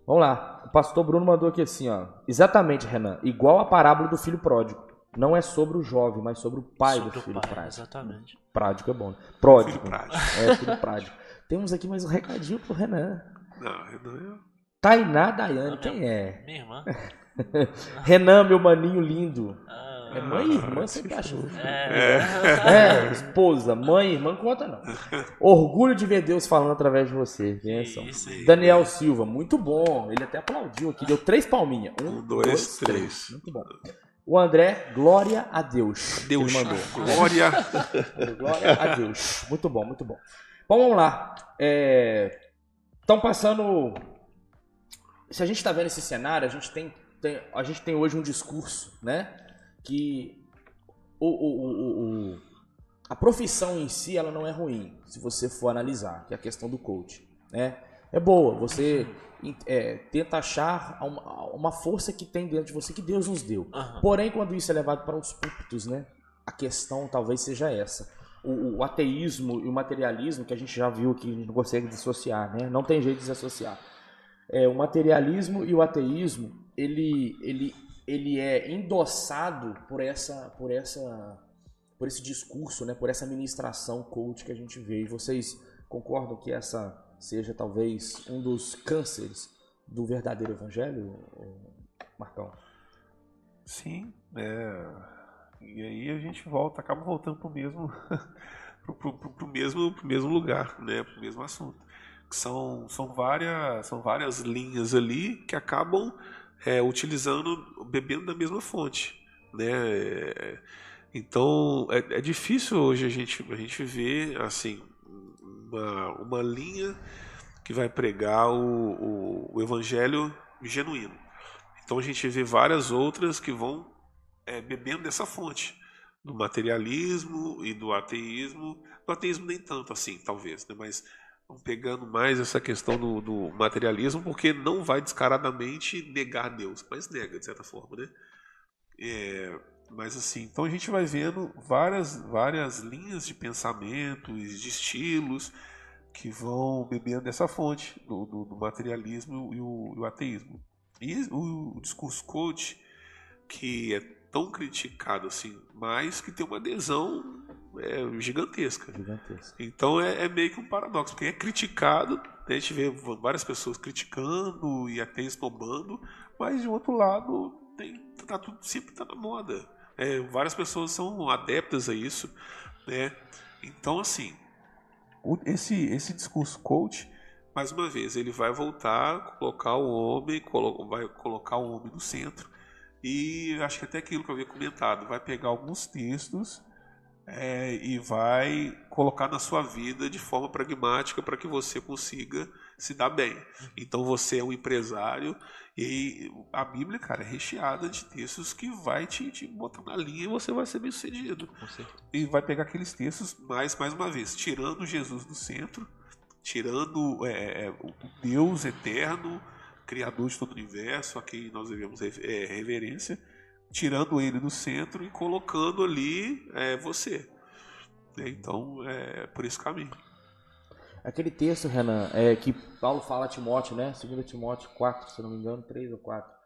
Vamos lá. O pastor Bruno mandou aqui assim, ó. Exatamente, Renan. Igual a parábola do filho pródigo. Não é sobre o jovem, mas sobre o pai Sobre do filho pai, prádico. Exatamente. Prádico é bom. né? Pródigo. Filho prático. É, filho prádico. Temos aqui mais um recadinho pro Renan. Não, Renan é- Tainá Daiane, quem é? Minha irmã. Renan, meu maninho lindo. Ah, É mãe e irmã, sempre acha. é. É, esposa, mãe e irmã, conta não. Orgulho de ver Deus falando através de você. Aí. Daniel Silva, muito bom. Ele até aplaudiu aqui, deu três palminhas. Um, Um, dois, três. Muito bom. O André, glória a Deus. Deus, Ele mandou. glória. Glória a Deus. Muito bom, muito bom. Bom, vamos lá. Estão passando. Se a gente está vendo esse cenário, a gente tem, tem- a gente tem hoje um discurso, né? Que o, o- o- a profissão em si ela não é ruim, se você for analisar, que é a questão do coach, né? é boa. Você é, tenta achar uma, uma, força que tem dentro de você que Deus nos deu. Uhum. Porém, quando isso é levado para os púlpitos, né? A questão talvez seja essa. O, o, ateísmo e o materialismo, que a gente já viu que a gente não consegue dissociar, né? Não tem jeito de desassociar. É, o materialismo e o ateísmo, ele, ele, ele é endossado por essa, por essa, por esse discurso, né? Por essa ministração coach que a gente vê. E vocês concordam que essa seja talvez um dos cânceres do verdadeiro evangelho, Marcão? Sim, é, e aí a gente volta, acaba voltando para o mesmo, pro, pro, pro, mesmo, pro mesmo lugar, né, para o mesmo assunto. São, são, várias, são várias linhas ali que acabam é, utilizando, bebendo da mesma fonte, né? Então é, é difícil hoje a gente, a gente ver assim uma, uma linha que vai pregar o, o, o evangelho genuíno. Então a gente vê várias outras que vão é, bebendo dessa fonte do materialismo e do ateísmo. Do ateísmo nem tanto assim, talvez, né? mas pegando mais essa questão do, do, materialismo, porque não vai descaradamente negar Deus, mas nega, de certa forma, né? É, mas assim, então a gente vai vendo várias, várias linhas de pensamento, de estilos que vão bebendo dessa fonte do, do, do materialismo e o, e o, ateísmo. E o, o discurso coach, que é tão criticado assim, mas que tem uma adesão é, gigantesca. gigantesca. Então é, é, meio que um paradoxo, porque é criticado, né, a gente vê várias pessoas criticando e até esnobando, mas de outro lado tem, tá tudo sempre tá na moda. É, várias pessoas são adeptas a isso, né? Então, assim, esse, esse discurso coach, mais uma vez, ele vai voltar a colocar o homem, vai colocar o homem no centro, e acho que até aquilo que eu havia comentado, vai pegar alguns textos é, e vai colocar na sua vida de forma pragmática para que você consiga se dar bem. Então você é um empresário e a Bíblia, cara, é recheada de textos que vai te, te botar na linha e você vai ser bem sucedido. E vai pegar aqueles textos, mais, mais uma vez, tirando Jesus do centro, tirando é, é, o Deus eterno, Criador de todo o universo, a quem nós devemos é, reverência tirando ele do centro e colocando ali é, você. Então, é por esse caminho. Aquele texto, Renan, é que Paulo fala a Timóteo, né? 2 Timóteo 4, se não me engano, 3 ou 4.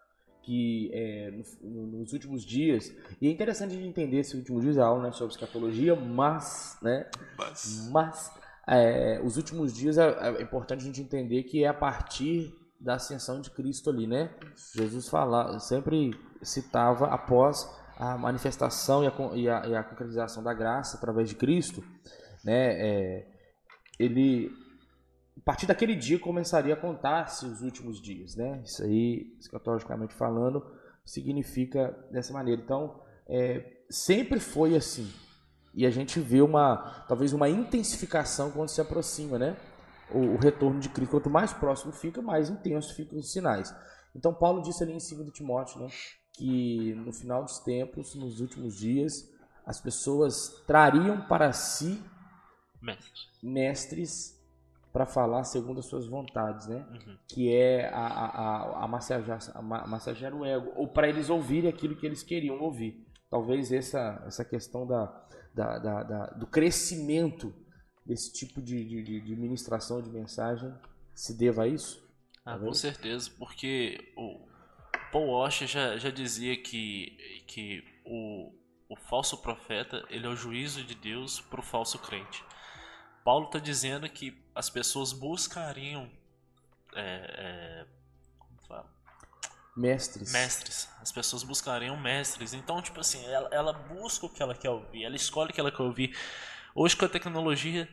Que é, no, nos últimos dias, e é interessante de entender esse último dias, a aula né, sobre escatologia, mas, né? Mas, mas é, os últimos dias é, é importante a gente entender que é a partir da ascensão de Cristo ali, né? Jesus fala, sempre citava após a manifestação e a, e a, e a concretização da graça através de Cristo, né? É, ele a partir daquele dia começaria a contar-se os últimos dias, né? Isso aí, escatologicamente falando, significa dessa maneira. Então, é, sempre foi assim. E a gente vê uma, talvez uma intensificação quando se aproxima, né? O, retorno de Cristo. Quanto mais próximo fica, mais intenso ficam os sinais. Então, Paulo disse ali em 2 Timóteo, né? que no final dos tempos, nos últimos dias, as pessoas trariam para si mestres, mestres para falar segundo as suas vontades, né? Uhum. Que é a, a, a, massagear, a massagear o ego, ou para eles ouvirem aquilo que eles queriam ouvir. Talvez essa, essa questão da, da, da, da do crescimento desse tipo de, de, de ministração de mensagem se deva a isso? Ah, com certeza, porque o, Paul Washer já, já dizia que, que o, o falso profeta ele é o juízo de Deus para o falso crente. Paulo está dizendo que as pessoas buscariam é, é, como fala? mestres. Mestres. As pessoas buscariam mestres. Então, tipo assim, ela, ela busca o que ela quer ouvir, ela escolhe o que ela quer ouvir. Hoje com a tecnologia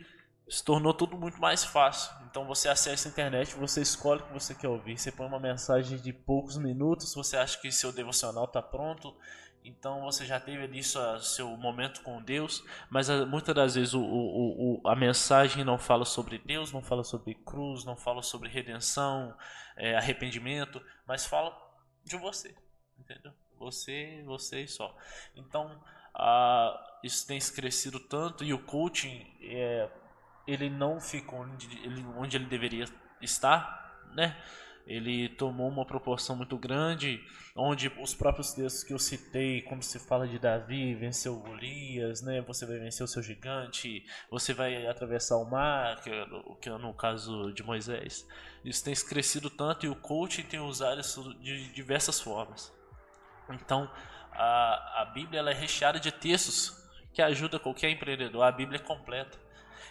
se tornou tudo muito mais fácil. Então você acessa a internet, você escolhe o que você quer ouvir, você põe uma mensagem de poucos minutos, você acha que seu devocional está pronto, então você já teve ali sua, seu momento com Deus, mas ah, muitas das vezes o, o, o, a mensagem não fala sobre Deus, não fala sobre cruz, não fala sobre redenção, é, arrependimento, mas fala de você, entendeu? Você, você só. Então, ah, isso tem crescido tanto e o coaching é, ele não fica onde ele, onde ele deveria está, né? Ele tomou uma proporção muito grande, onde os próprios textos que eu citei, como se fala de Davi, venceu Golias, né? Você vai vencer o seu gigante, você vai atravessar o mar, que é, que é no caso de Moisés. Isso tem crescido tanto e o coaching tem usado isso de diversas formas. Então, a, a Bíblia ela é recheada de textos que ajuda qualquer empreendedor. A Bíblia é completa.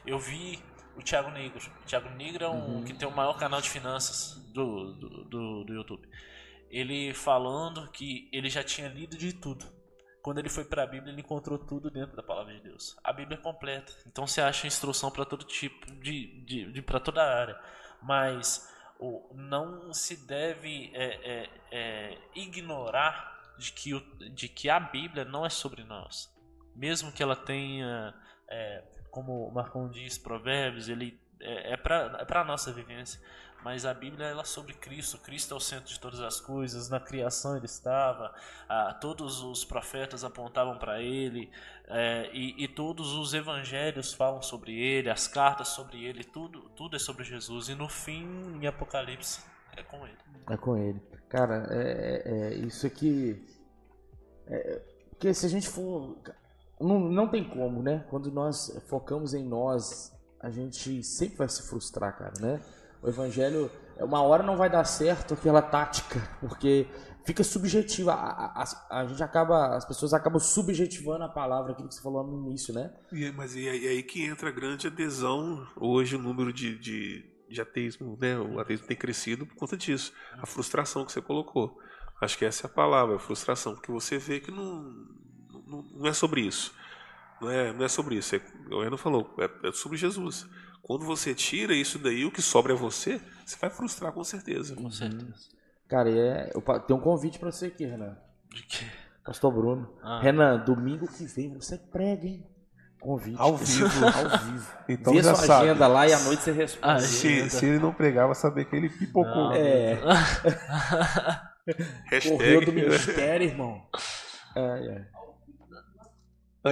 Eu vi o Thiago Negro. O Thiago Negro é um uhum. que tem o maior canal de finanças do, do, do, do YouTube. Ele falando que ele já tinha lido de tudo. Quando ele foi para a Bíblia, ele encontrou tudo dentro da palavra de Deus. A Bíblia é completa. Então você acha instrução para todo tipo de, de, de para toda a área. Mas o, não se deve é, é, é, ignorar de que, o, de que a Bíblia não é sobre nós. Mesmo que ela tenha, é, como o Marcon diz, provérbios, ele é, é para é nossa vivência. Mas a Bíblia ela é sobre Cristo. Cristo é o centro de todas as coisas. Na criação ele estava. Ah, todos os profetas apontavam para ele. É, e, e, todos os evangelhos falam sobre ele. As cartas sobre ele. Tudo, tudo é sobre Jesus. E no fim, em Apocalipse, é com ele. É com ele. Cara, é, é, é isso aqui. É, porque se a gente for. Não, não tem como, né? Quando nós focamos em nós, a gente sempre vai se frustrar, cara, né? O evangelho, uma hora não vai dar certo aquela tática, porque fica subjetiva. A, a, a, gente acaba, as pessoas acabam subjetivando a palavra, aquilo que você falou no início, né? E, mas e aí, e aí que entra a grande adesão hoje, o número de, de de ateísmo, né? O ateísmo tem crescido por conta disso. A frustração que você colocou. Acho que essa é a palavra, a frustração, porque você vê que não, não, não é sobre isso. Não é, não é sobre isso. É, o Ana falou, é, é, sobre Jesus. Quando você tira isso daí, o que sobra é você, você vai frustrar com certeza. Com certeza. Cara, é, eu tenho um convite para você aqui, Renan. De quê? Pastor Bruno. Ah. Renan, domingo que vem você prega, hein? Convite. Ao vivo. Ao vivo. Então Vê já sua sabe. agenda lá e à noite você responde. Ah, se, se, ele não pregava, saber que ele pipocou. Não. É. Correu do ministério, irmão. É, é.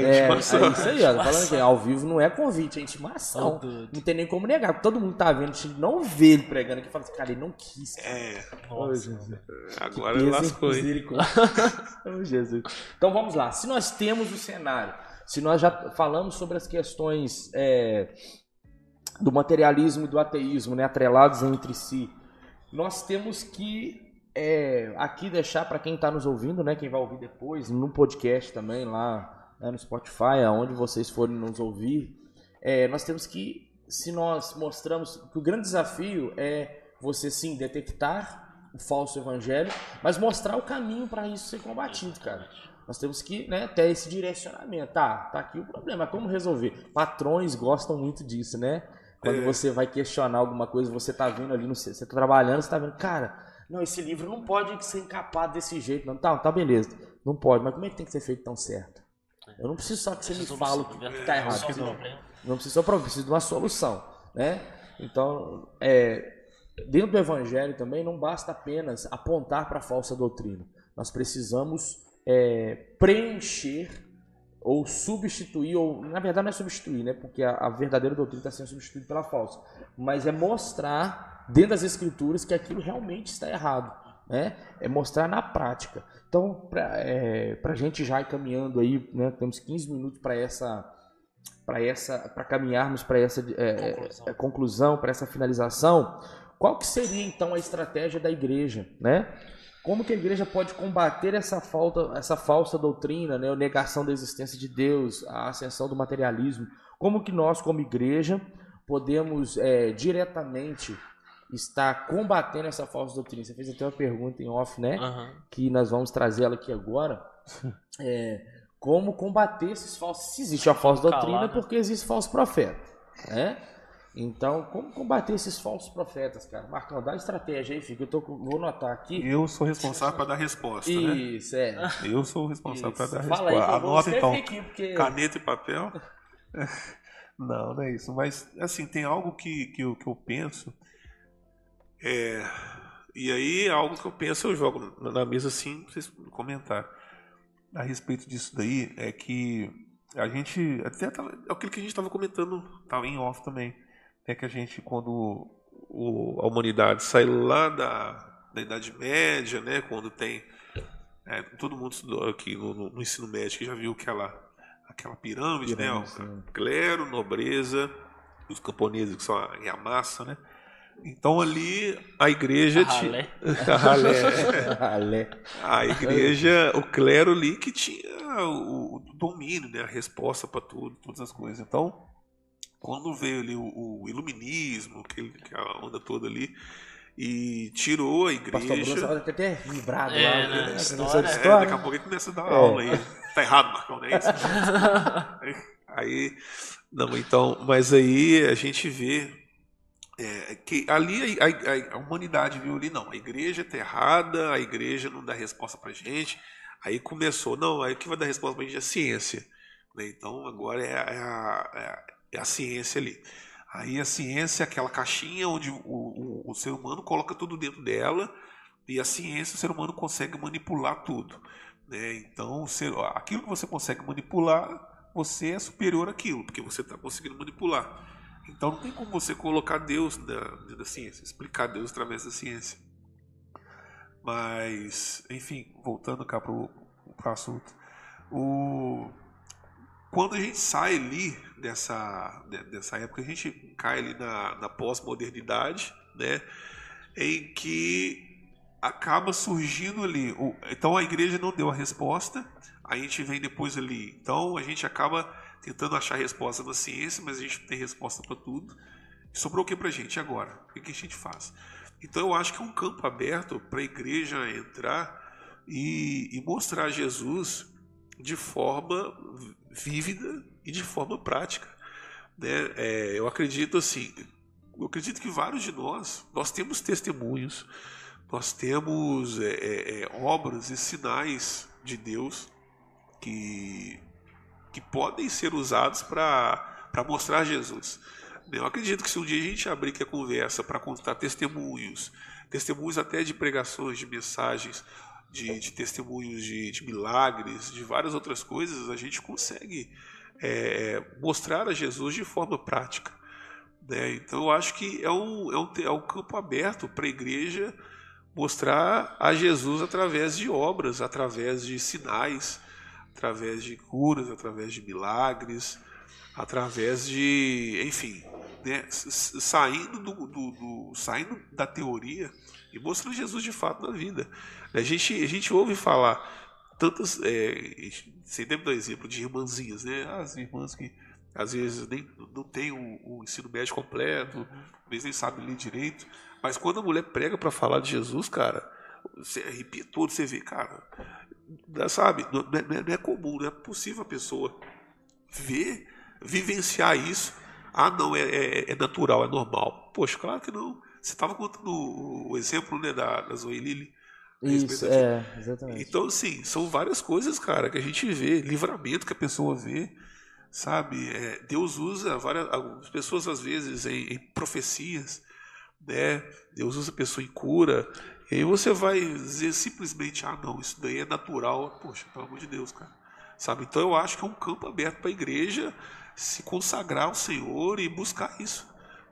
É, é, isso aí, ó. Falando que ao vivo não é convite, é intimação. Não tem nem como negar. Todo mundo tá vendo, a gente não vê ele pregando aqui e fala assim, cara, ele não quis. Cara. É. Nossa, Agora ele lascou. oh, Jesus. Então vamos lá. Se nós temos o cenário se nós já falamos sobre as questões é, do materialismo e do ateísmo, né, atrelados entre si, nós temos que é, aqui deixar para quem está nos ouvindo, né, quem vai ouvir depois, no podcast também, lá né, no Spotify, aonde vocês forem nos ouvir, é, nós temos que, se nós mostramos que o grande desafio é você sim detectar o falso evangelho, mas mostrar o caminho para isso ser combatido, cara. Nós temos que né, ter esse direcionamento. Tá, tá aqui o problema. Como resolver? Patrões gostam muito disso, né? Quando é. você vai questionar alguma coisa, você tá vendo ali, no, você tá trabalhando, você tá vendo, cara, não, esse livro não pode ser encapado desse jeito. Não, tá, tá beleza. Não pode, mas como é que tem que ser feito tão certo? Eu não preciso só que você me fale o que tá errado. Não, não preciso só problema, preciso de uma solução, né? Então, é, dentro do evangelho também não basta apenas apontar para a falsa doutrina. Nós precisamos é, preencher ou substituir, ou na verdade não é substituir, né? Porque a, a verdadeira doutrina está sendo substituída pela falsa, mas é mostrar dentro das escrituras que aquilo realmente está errado, né? É mostrar na prática. Então, para é, a gente já ir caminhando aí, né? Temos 15 minutos para essa para essa para caminharmos para essa é, conclusão, é, conclusão para essa finalização qual que seria então a estratégia da igreja né como que a igreja pode combater essa falta, essa falsa doutrina, né, a negação da existência de Deus, a ascensão do materialismo? Como que nós, como igreja, podemos é, diretamente estar combatendo essa falsa doutrina? Você fez até uma pergunta em off, né? Uhum. Que nós vamos trazê-la aqui agora. É, como combater esses falsos? Se existe a falsa doutrina, é porque existe falso profeta, né? Então, como combater esses falsos profetas, cara? Marcão, dá estratégia aí, fica. Eu tô, vou anotar aqui. Eu sou responsável para dar resposta, né? Isso, né? é. Eu sou o responsável para dar Fala resposta. Aí, Anota então. Aqui, porque... Caneta e papel. não, não é isso. Mas, assim, tem algo que, que, eu, que eu penso. É, e aí, algo que eu penso, eu jogo na mesa assim, pra vocês comentar. A respeito disso daí, é que a gente. Até tava, é aquilo que a gente estava comentando, estava em off também é que a gente, quando o, a humanidade sai lá da, da Idade Média, né, quando tem. É, todo mundo estudou aqui no, no, no, ensino médio que já viu aquela, aquela pirâmide, né, pirâmide né? O clero, nobreza, os camponeses que são a, a massa, né? Então ali a igreja tinha. a igreja, o clero ali que tinha o, o domínio, né? a resposta para tudo, todas as coisas. Então, quando veio ali o, o iluminismo, aquele, aquela onda toda ali, e tirou a igreja. Pastor Bruno pode até vibrado é, lá. Né? né? História. É, daqui a pouco ele começa a dar é. aula aí. Tá errado, Marcão, não é isso? aí, não, então, mas aí a gente vê é, que ali a, a, a, humanidade viu ali, não, a igreja está errada, a igreja não dá resposta para gente. Aí começou, não, aí o que vai dar resposta para gente é a ciência. Né? Então agora é, é a, é, a, é a ciência ali. Aí a ciência é aquela caixinha onde o, o, o, ser humano coloca tudo dentro dela e a ciência o ser humano consegue manipular tudo. Né? Então, ser, aquilo que você consegue manipular, você é superior àquilo, porque você está conseguindo manipular. Então não tem como você colocar Deus na, da ciência, explicar Deus através da ciência. Mas, enfim, voltando cá para o assunto. O, quando a gente sai ali dessa, dessa época, a gente cai ali na, na pós-modernidade, né, em que acaba surgindo ali. O, então a igreja não deu a resposta, a gente vem depois ali. Então a gente acaba tentando achar resposta na ciência, mas a gente não tem resposta para tudo. Sobrou o que para a gente agora? O que a gente faz? Então eu acho que é um campo aberto para a igreja entrar e, e mostrar Jesus de forma vívida e de forma prática. Né? É, eu acredito assim, eu acredito que vários de nós, nós temos testemunhos, nós temos é, é, é obras e sinais de Deus que que podem ser usados para mostrar Jesus. Eu acredito que se um dia a gente abrir aqui a conversa para contar testemunhos, testemunhos até de pregações, de mensagens, de, de testemunhos de, de, milagres, de várias outras coisas, a gente consegue é, mostrar a Jesus de forma prática. Né? Então eu acho que é um, é um, é um campo aberto para a igreja mostrar a Jesus através de obras, através de sinais, através de curas, através de milagres, através de, enfim, né, saindo, do, do, do, saindo da teoria e mostrando Jesus de fato na vida. A gente, a gente ouve falar tantas. É, deve dar exemplo de irmãzinhas, né? As irmãs que às vezes nem, não têm o, o ensino médio completo, às vezes nem sabem ler direito, mas quando a mulher prega para falar de Jesus, cara, você arrepia todo, você vê, cara, sabe, não é, não é comum, não é possível a pessoa ver, vivenciar isso. Ah, não, é, é, é natural, é normal. Poxa, claro que não. Você estava contando o exemplo né, da, da Zoe Lili. Isso, é, exatamente. Então, sim, são várias coisas, cara, que a gente vê, livramento que a pessoa vê, sabe? É, Deus usa várias algumas pessoas, às vezes, em, em profecias, né? Deus usa a pessoa em cura, e aí você vai dizer simplesmente, ah não, isso daí é natural. Poxa, pelo amor de Deus, cara. Sabe? Então eu acho que é um campo aberto para a igreja se consagrar ao Senhor e buscar isso.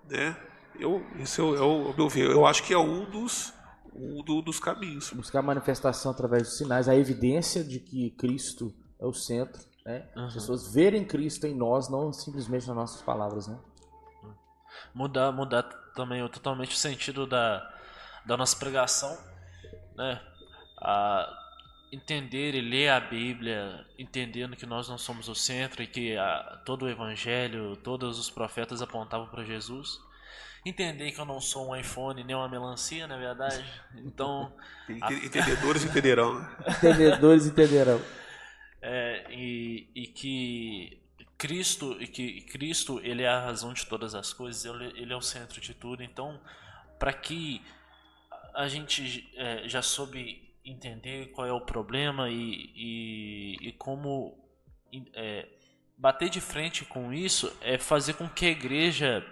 Né? Eu, esse é o, é o meu ver. Eu acho que é um dos, um do, dos caminhos. Buscar a manifestação através dos sinais, a evidência de que Cristo é o centro. Né? Uhum. As pessoas verem Cristo em nós, não simplesmente nas nossas palavras. Né? Mudar, mudar também totalmente o sentido da, da nossa pregação, né? A entender e ler a Bíblia, entendendo que nós não somos o centro e que a, todo o Evangelho, todos os profetas apontavam para Jesus. Entender que eu não sou um iPhone nem uma melancia, na é verdade. Então. A... Entendedores entenderão. Né? Entendedores entenderão. É, e, e que Cristo e que Cristo ele é a razão de todas as coisas ele, ele é o centro de tudo então para que a gente é, já soube entender qual é o problema e, e, e como é, bater de frente com isso é fazer com que a igreja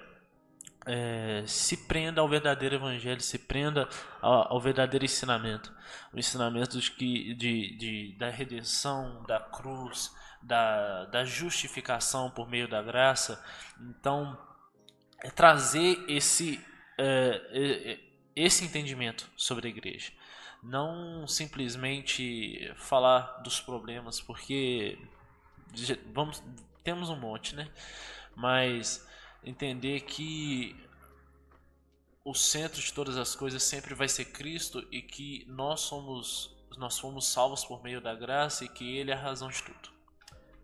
é, se prenda ao verdadeiro evangelho, se prenda ao, ao verdadeiro ensinamento, o ensinamento de que, de, de, da redenção, da cruz, da, da justificação por meio da graça. Então, é trazer esse é, é, esse entendimento sobre a igreja. Não simplesmente falar dos problemas, porque vamos, temos um monte, né? Mas entender que o centro de todas as coisas sempre vai ser Cristo e que nós somos nós fomos salvos por meio da graça e que ele é a razão de tudo.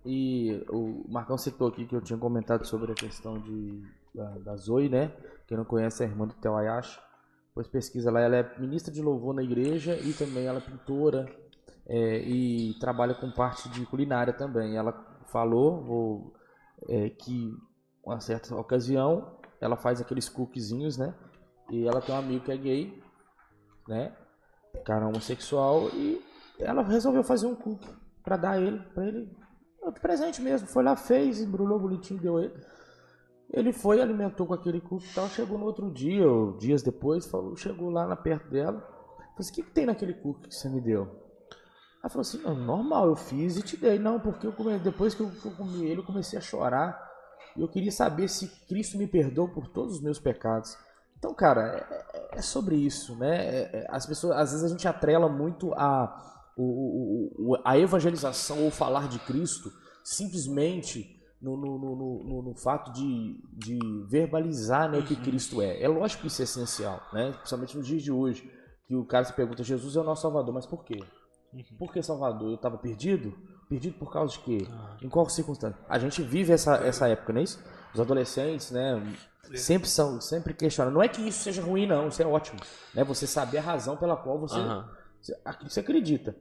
E o Marcão citou aqui que eu tinha comentado sobre a questão de, da, da Zoe, né? Quem não conhece é a irmã do Theo Ayashi. Pois pesquisa lá, ela é ministra de louvor na igreja e também ela é pintora é, e trabalha com parte de culinária também. Ela falou vou, é, que uma certa ocasião ela faz aqueles cookiezinhos, né? E ela tem um amigo que é gay, né? Cara homossexual e ela resolveu fazer um cookie para dar ele, para ele presente mesmo. Foi lá, fez, embrulhou bonitinho, deu ele. Ele foi, alimentou com aquele cookie e tal. Chegou no outro dia, ou dias depois, falou, chegou lá na perto dela. Falei assim: O que, que tem naquele cookie que você me deu? Ela falou assim: Não, normal, eu fiz e te dei. Não, porque eu come... depois que eu, que eu comi ele, eu comecei a chorar. E eu queria saber se Cristo me perdoou por todos os meus pecados. Então, cara, é, é, é sobre isso, né? É, é, as pessoas, às vezes a gente atrela muito a o, o, a evangelização ou falar de Cristo simplesmente no, no, no, no fato de, de verbalizar né, o que uhum. Cristo é. É lógico que isso é essencial, né? principalmente nos dias de hoje, que o cara se pergunta: Jesus é o nosso Salvador, mas por quê? Uhum. Por que Salvador? Eu estava perdido? Perdido por causa de quê? Ah. Em qual circunstância? A gente vive essa, essa época, não é isso? Os adolescentes, né? É. Sempre são, sempre questionam. Não é que isso seja ruim, não. Isso é ótimo, né? Você saber a razão pela qual você, uhum. Você acredita.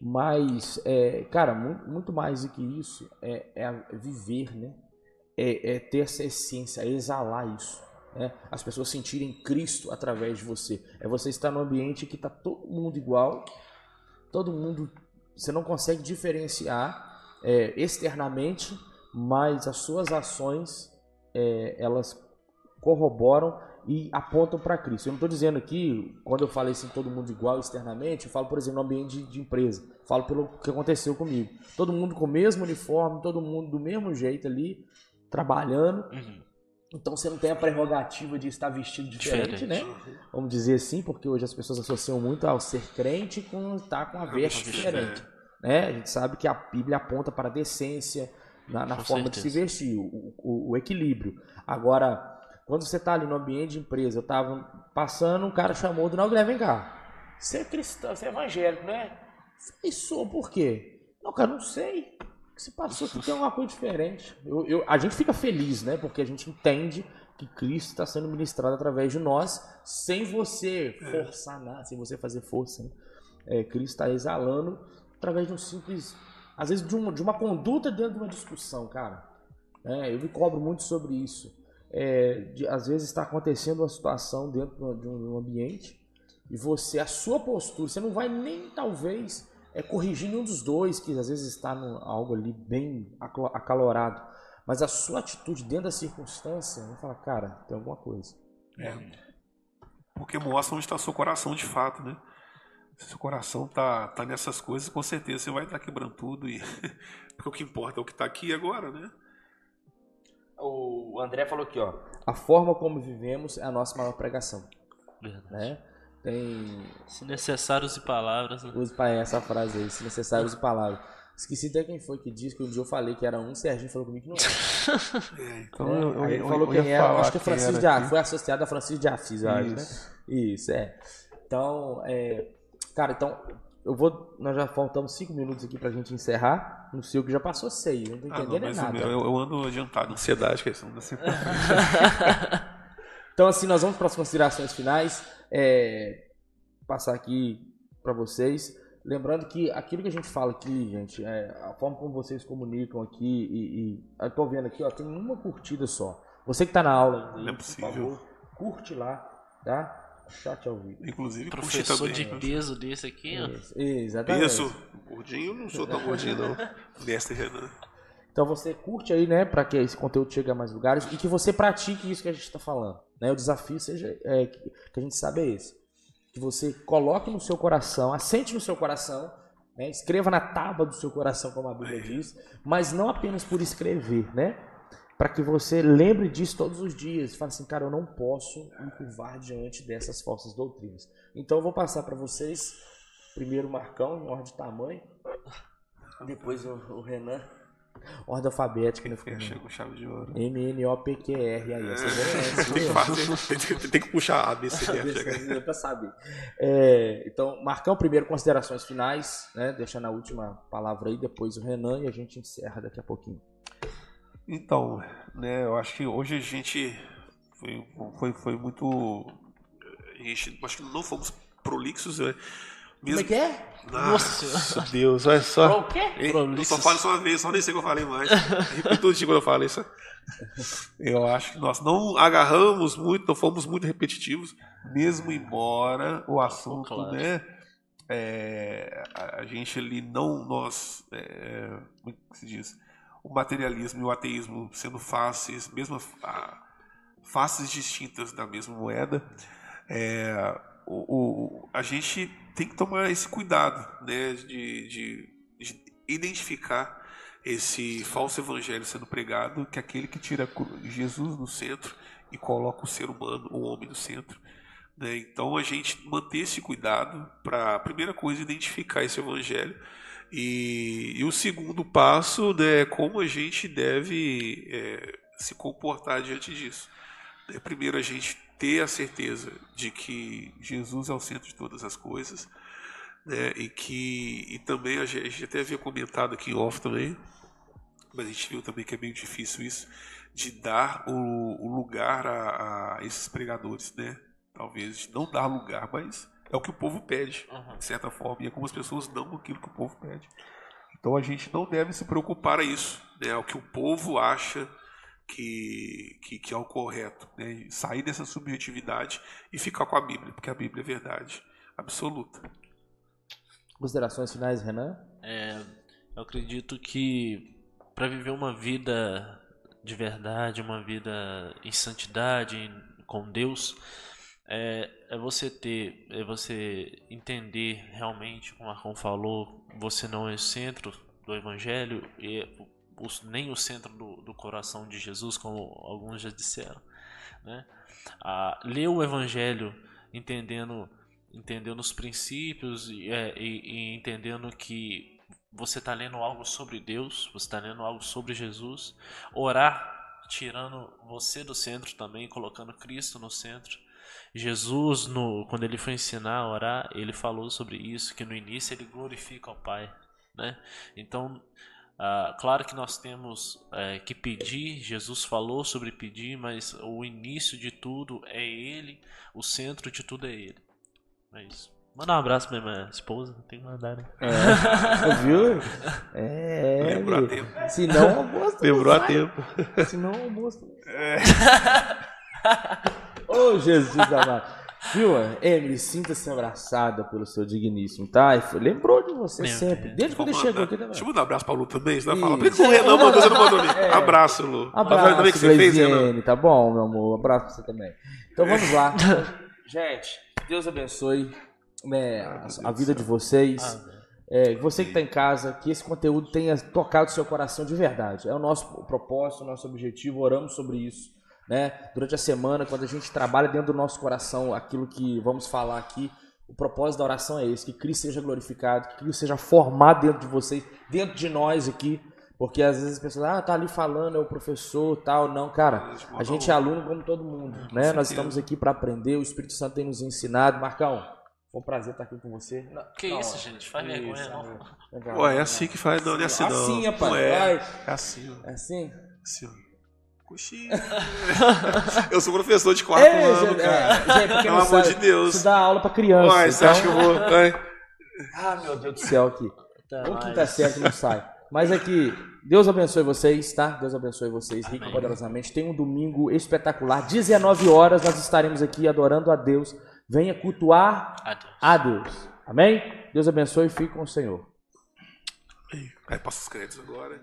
Mas, é, cara, muito, muito, mais do que isso é, é viver, né? É, é, ter essa essência, é exalar isso. Né? As pessoas sentirem Cristo através de você. É você estar num ambiente que está todo mundo igual, todo mundo. Você não consegue diferenciar é, externamente, mas as suas ações é, elas corroboram e apontam para Cristo. Eu não estou dizendo aqui, quando eu falei assim, todo mundo igual externamente, eu falo, por exemplo, no ambiente de, de, empresa. Falo pelo que aconteceu comigo. Todo mundo com o mesmo uniforme, todo mundo do mesmo jeito ali, trabalhando. Uhum. Então você não tem a prerrogativa de estar vestido diferente, diferente, né? Vamos dizer assim, porque hoje as pessoas associam muito ao ser crente com estar com a veste diferente. Né? A gente sabe que a Bíblia aponta para a decência na, na forma certeza. de se vestir, o, o, o equilíbrio. Agora, quando você está ali no ambiente de empresa, eu estava passando, um cara chamou do Naldo, vem cá. Você é cristão, você é evangélico, né? Falei, sou, por quê? Não, cara, não sei. O que se passou aqui tem uma coisa diferente. Eu, eu, a gente fica feliz, né? Porque a gente entende que Cristo está sendo ministrado através de nós, sem você forçar nada, sem você fazer força. Né? É, Cristo está exalando através de um simples, às vezes de uma, de uma conduta dentro de uma discussão, cara. É, eu me cobro muito sobre isso é, de, às vezes está acontecendo uma situação dentro de um, ambiente e você, a sua postura, você não vai nem talvez é, corrigir nenhum dos dois, que às vezes está no, algo ali bem acalorado, mas a sua atitude dentro da circunstância, vai falar, cara, tem alguma coisa. É. Porque mostra onde está seu coração de fato, né? Se seu coração tá, tá nessas coisas, com certeza você vai estar tá quebrando tudo. E... Porque o que importa é o que está aqui agora, né? O André falou aqui, ó. A forma como vivemos é a nossa maior pregação. Verdade. Né? Tem. Se necessário, use palavras. Né? Use essa frase aí, se necessário, use palavras. Esqueci até quem foi que disse que um dia eu falei que era um, Serginho falou comigo que não era. É, então, é, eu, aí ele falou quem era, acho que é Francisco de Assis, foi associado a Francisco de Assis, eu acho, né? Isso, é. Então, é, cara, então eu vou. Nós já faltamos cinco minutos aqui pra gente encerrar. Não sei o que já passou seis, não tô entendendo ah, não, nada. Eu, eu, ando adiantado, ansiedade, questão assim. então, assim, nós vamos para as considerações finais. É, passar aqui para vocês. Lembrando que aquilo que a gente fala aqui, gente, é a forma como vocês comunicam aqui e, e eu tô vendo aqui, ó, tem uma curtida só. Você que tá na aula, não é possível. Favor, curte lá, tá? Chat ao vivo. Inclusive, professor de peso desse aqui, ó. Isso, exatamente. Peso, gordinho, não sou tão gordinho, não. Mestre Renan. Então você curte aí, né, para que esse conteúdo chegue a mais lugares e que você pratique isso que a gente está falando. Né? O desafio seja é, que a gente sabe é esse. Que você coloque no seu coração, assente no seu coração, né? escreva na tábua do seu coração, como a Bíblia diz, mas não apenas por escrever, né? Para que você lembre disso todos os dias. Fale assim, cara, eu não posso me curvar diante dessas falsas doutrinas. Então eu vou passar para vocês, primeiro o Marcão, em ordem de tamanho, depois o, o Renan, ordem alfabética, né? Quem chega com chave de ouro. M-N-O-P-Q-R aí. Você É, tem, tem, que, puxar a B, C, D, para saber. É, então, Marcão, primeiro considerações finais, né? Deixando a última palavra aí, depois o Renan e a gente encerra daqui a pouquinho. Então, né, eu acho que hoje a gente foi, foi, foi muito. A gente, acho que não fomos prolixos, né? Como é que é? Nossa, Deus, olha só. O quê? Ei, Eu só falo isso uma vez, só nem sei o que eu falei mais. Repito tudo de quando eu falo isso. Eu acho que nós não agarramos muito, não fomos muito repetitivos, mesmo embora o assunto, Claro. né? é, a, gente ali não, nós, é, como é que se diz? O materialismo e o ateísmo sendo faces, mesmo a, faces distintas da mesma moeda, é, o, o- a gente tem que tomar esse cuidado, né, de, de- de identificar esse falso evangelho sendo pregado, que é aquele que tira Jesus no centro e coloca o ser humano, o homem no centro. né? Então a gente manter esse cuidado para, primeira coisa, identificar esse evangelho. E, e o segundo passo né, é como a gente deve é, se comportar diante disso. né? Primeiro, a gente ter a certeza de que Jesus é o centro de todas as coisas, né? e que e também a gente, a gente até havia comentado aqui em off também, mas a gente viu também que é meio difícil isso, de dar o, o lugar a, a esses pregadores, né? Talvez não dar lugar, mas é o que o povo pede, Uhum. de certa forma, e algumas pessoas dão aquilo que o povo pede. Então a gente não deve se preocupar a isso, né? É o que o povo acha que, que, que é o correto, né? E sair dessa subjetividade e ficar com a Bíblia, porque a Bíblia é verdade absoluta. Considerações finais, Renan? É, eu acredito que para viver uma vida de verdade, uma vida em santidade em- com Deus, é, é você ter, é você entender realmente, como Marcão falou, você não é o centro do Evangelho e o- nem o centro do, do coração de Jesus, como alguns já disseram, né? Ah, ler o Evangelho entendendo entendendo os princípios e, é, e- e entendendo que você está lendo algo sobre Deus, você está lendo algo sobre Jesus, orar tirando você do centro também, colocando Cristo no centro. Jesus, no, quando ele foi ensinar a orar, ele falou sobre isso, que no início ele glorifica ao Pai, né? Então, ah, claro que nós temos eh, que pedir, Jesus falou sobre pedir, mas o início de tudo é Ele, o centro de tudo é Ele. É isso. Manda um abraço pra minha esposa, tem que mandar, né? É, viu? É. Lembrou a tempo. Se não, o almoço. Lembrou a tempo. Se não, o almoço. Ô, Jesus amado. Viu, Emily, sinta-se abraçada pelo seu digníssimo, tá? E Lembrou de você sempre. é. Desde quando ele chegou aqui também. Deixa eu mandar um abraço pra Lu também, senão fala. Por que o Renan mandou, você não mandou nem? É. Abraço, Lu. Abraço, também que você fez, Renan. Tá bom, meu amor? Abraço pra você também. Então vamos lá. Gente, Deus abençoe né, a, a vida de vocês. É, você que está em casa, que esse conteúdo tenha tocado seu coração de verdade. É o nosso propósito, o nosso objetivo, oramos sobre isso. Né? Durante a semana, quando a gente trabalha dentro do nosso coração aquilo que vamos falar aqui, o propósito da oração é esse, que Cristo seja glorificado, que Cristo seja formado dentro de vocês, dentro de nós aqui, porque às vezes as pessoas, ah, tá ali falando, é o professor, tal, não, cara, a gente é aluno como todo mundo, né? Nós estamos aqui para aprender, o Espírito Santo tem nos ensinado. Marcão, foi um prazer estar aqui com você. Que Não, isso, gente? Faz isso, vergonha, não. Legal. Ué, é assim que faz, não, não é assim não. Assim, rapaz, é. vai. É assim. É assim? Eu sou professor de quarto É, ano, gente, cara. é, gente, Pelo amor de Deus. Isso dá aula pra criança. Ué, você então- acha que eu vou. Ai, Ah, meu Deus do céu aqui. Tá O mais. quinta série que não sai. Mas aqui, Deus abençoe vocês, tá? Deus abençoe vocês, rico e poderosamente. Tem um domingo espetacular. 19 horas nós estaremos aqui adorando a Deus. Venha cultuar Adeus. a Deus. Amém? Deus abençoe e fique com o Senhor. Aí passa os créditos agora.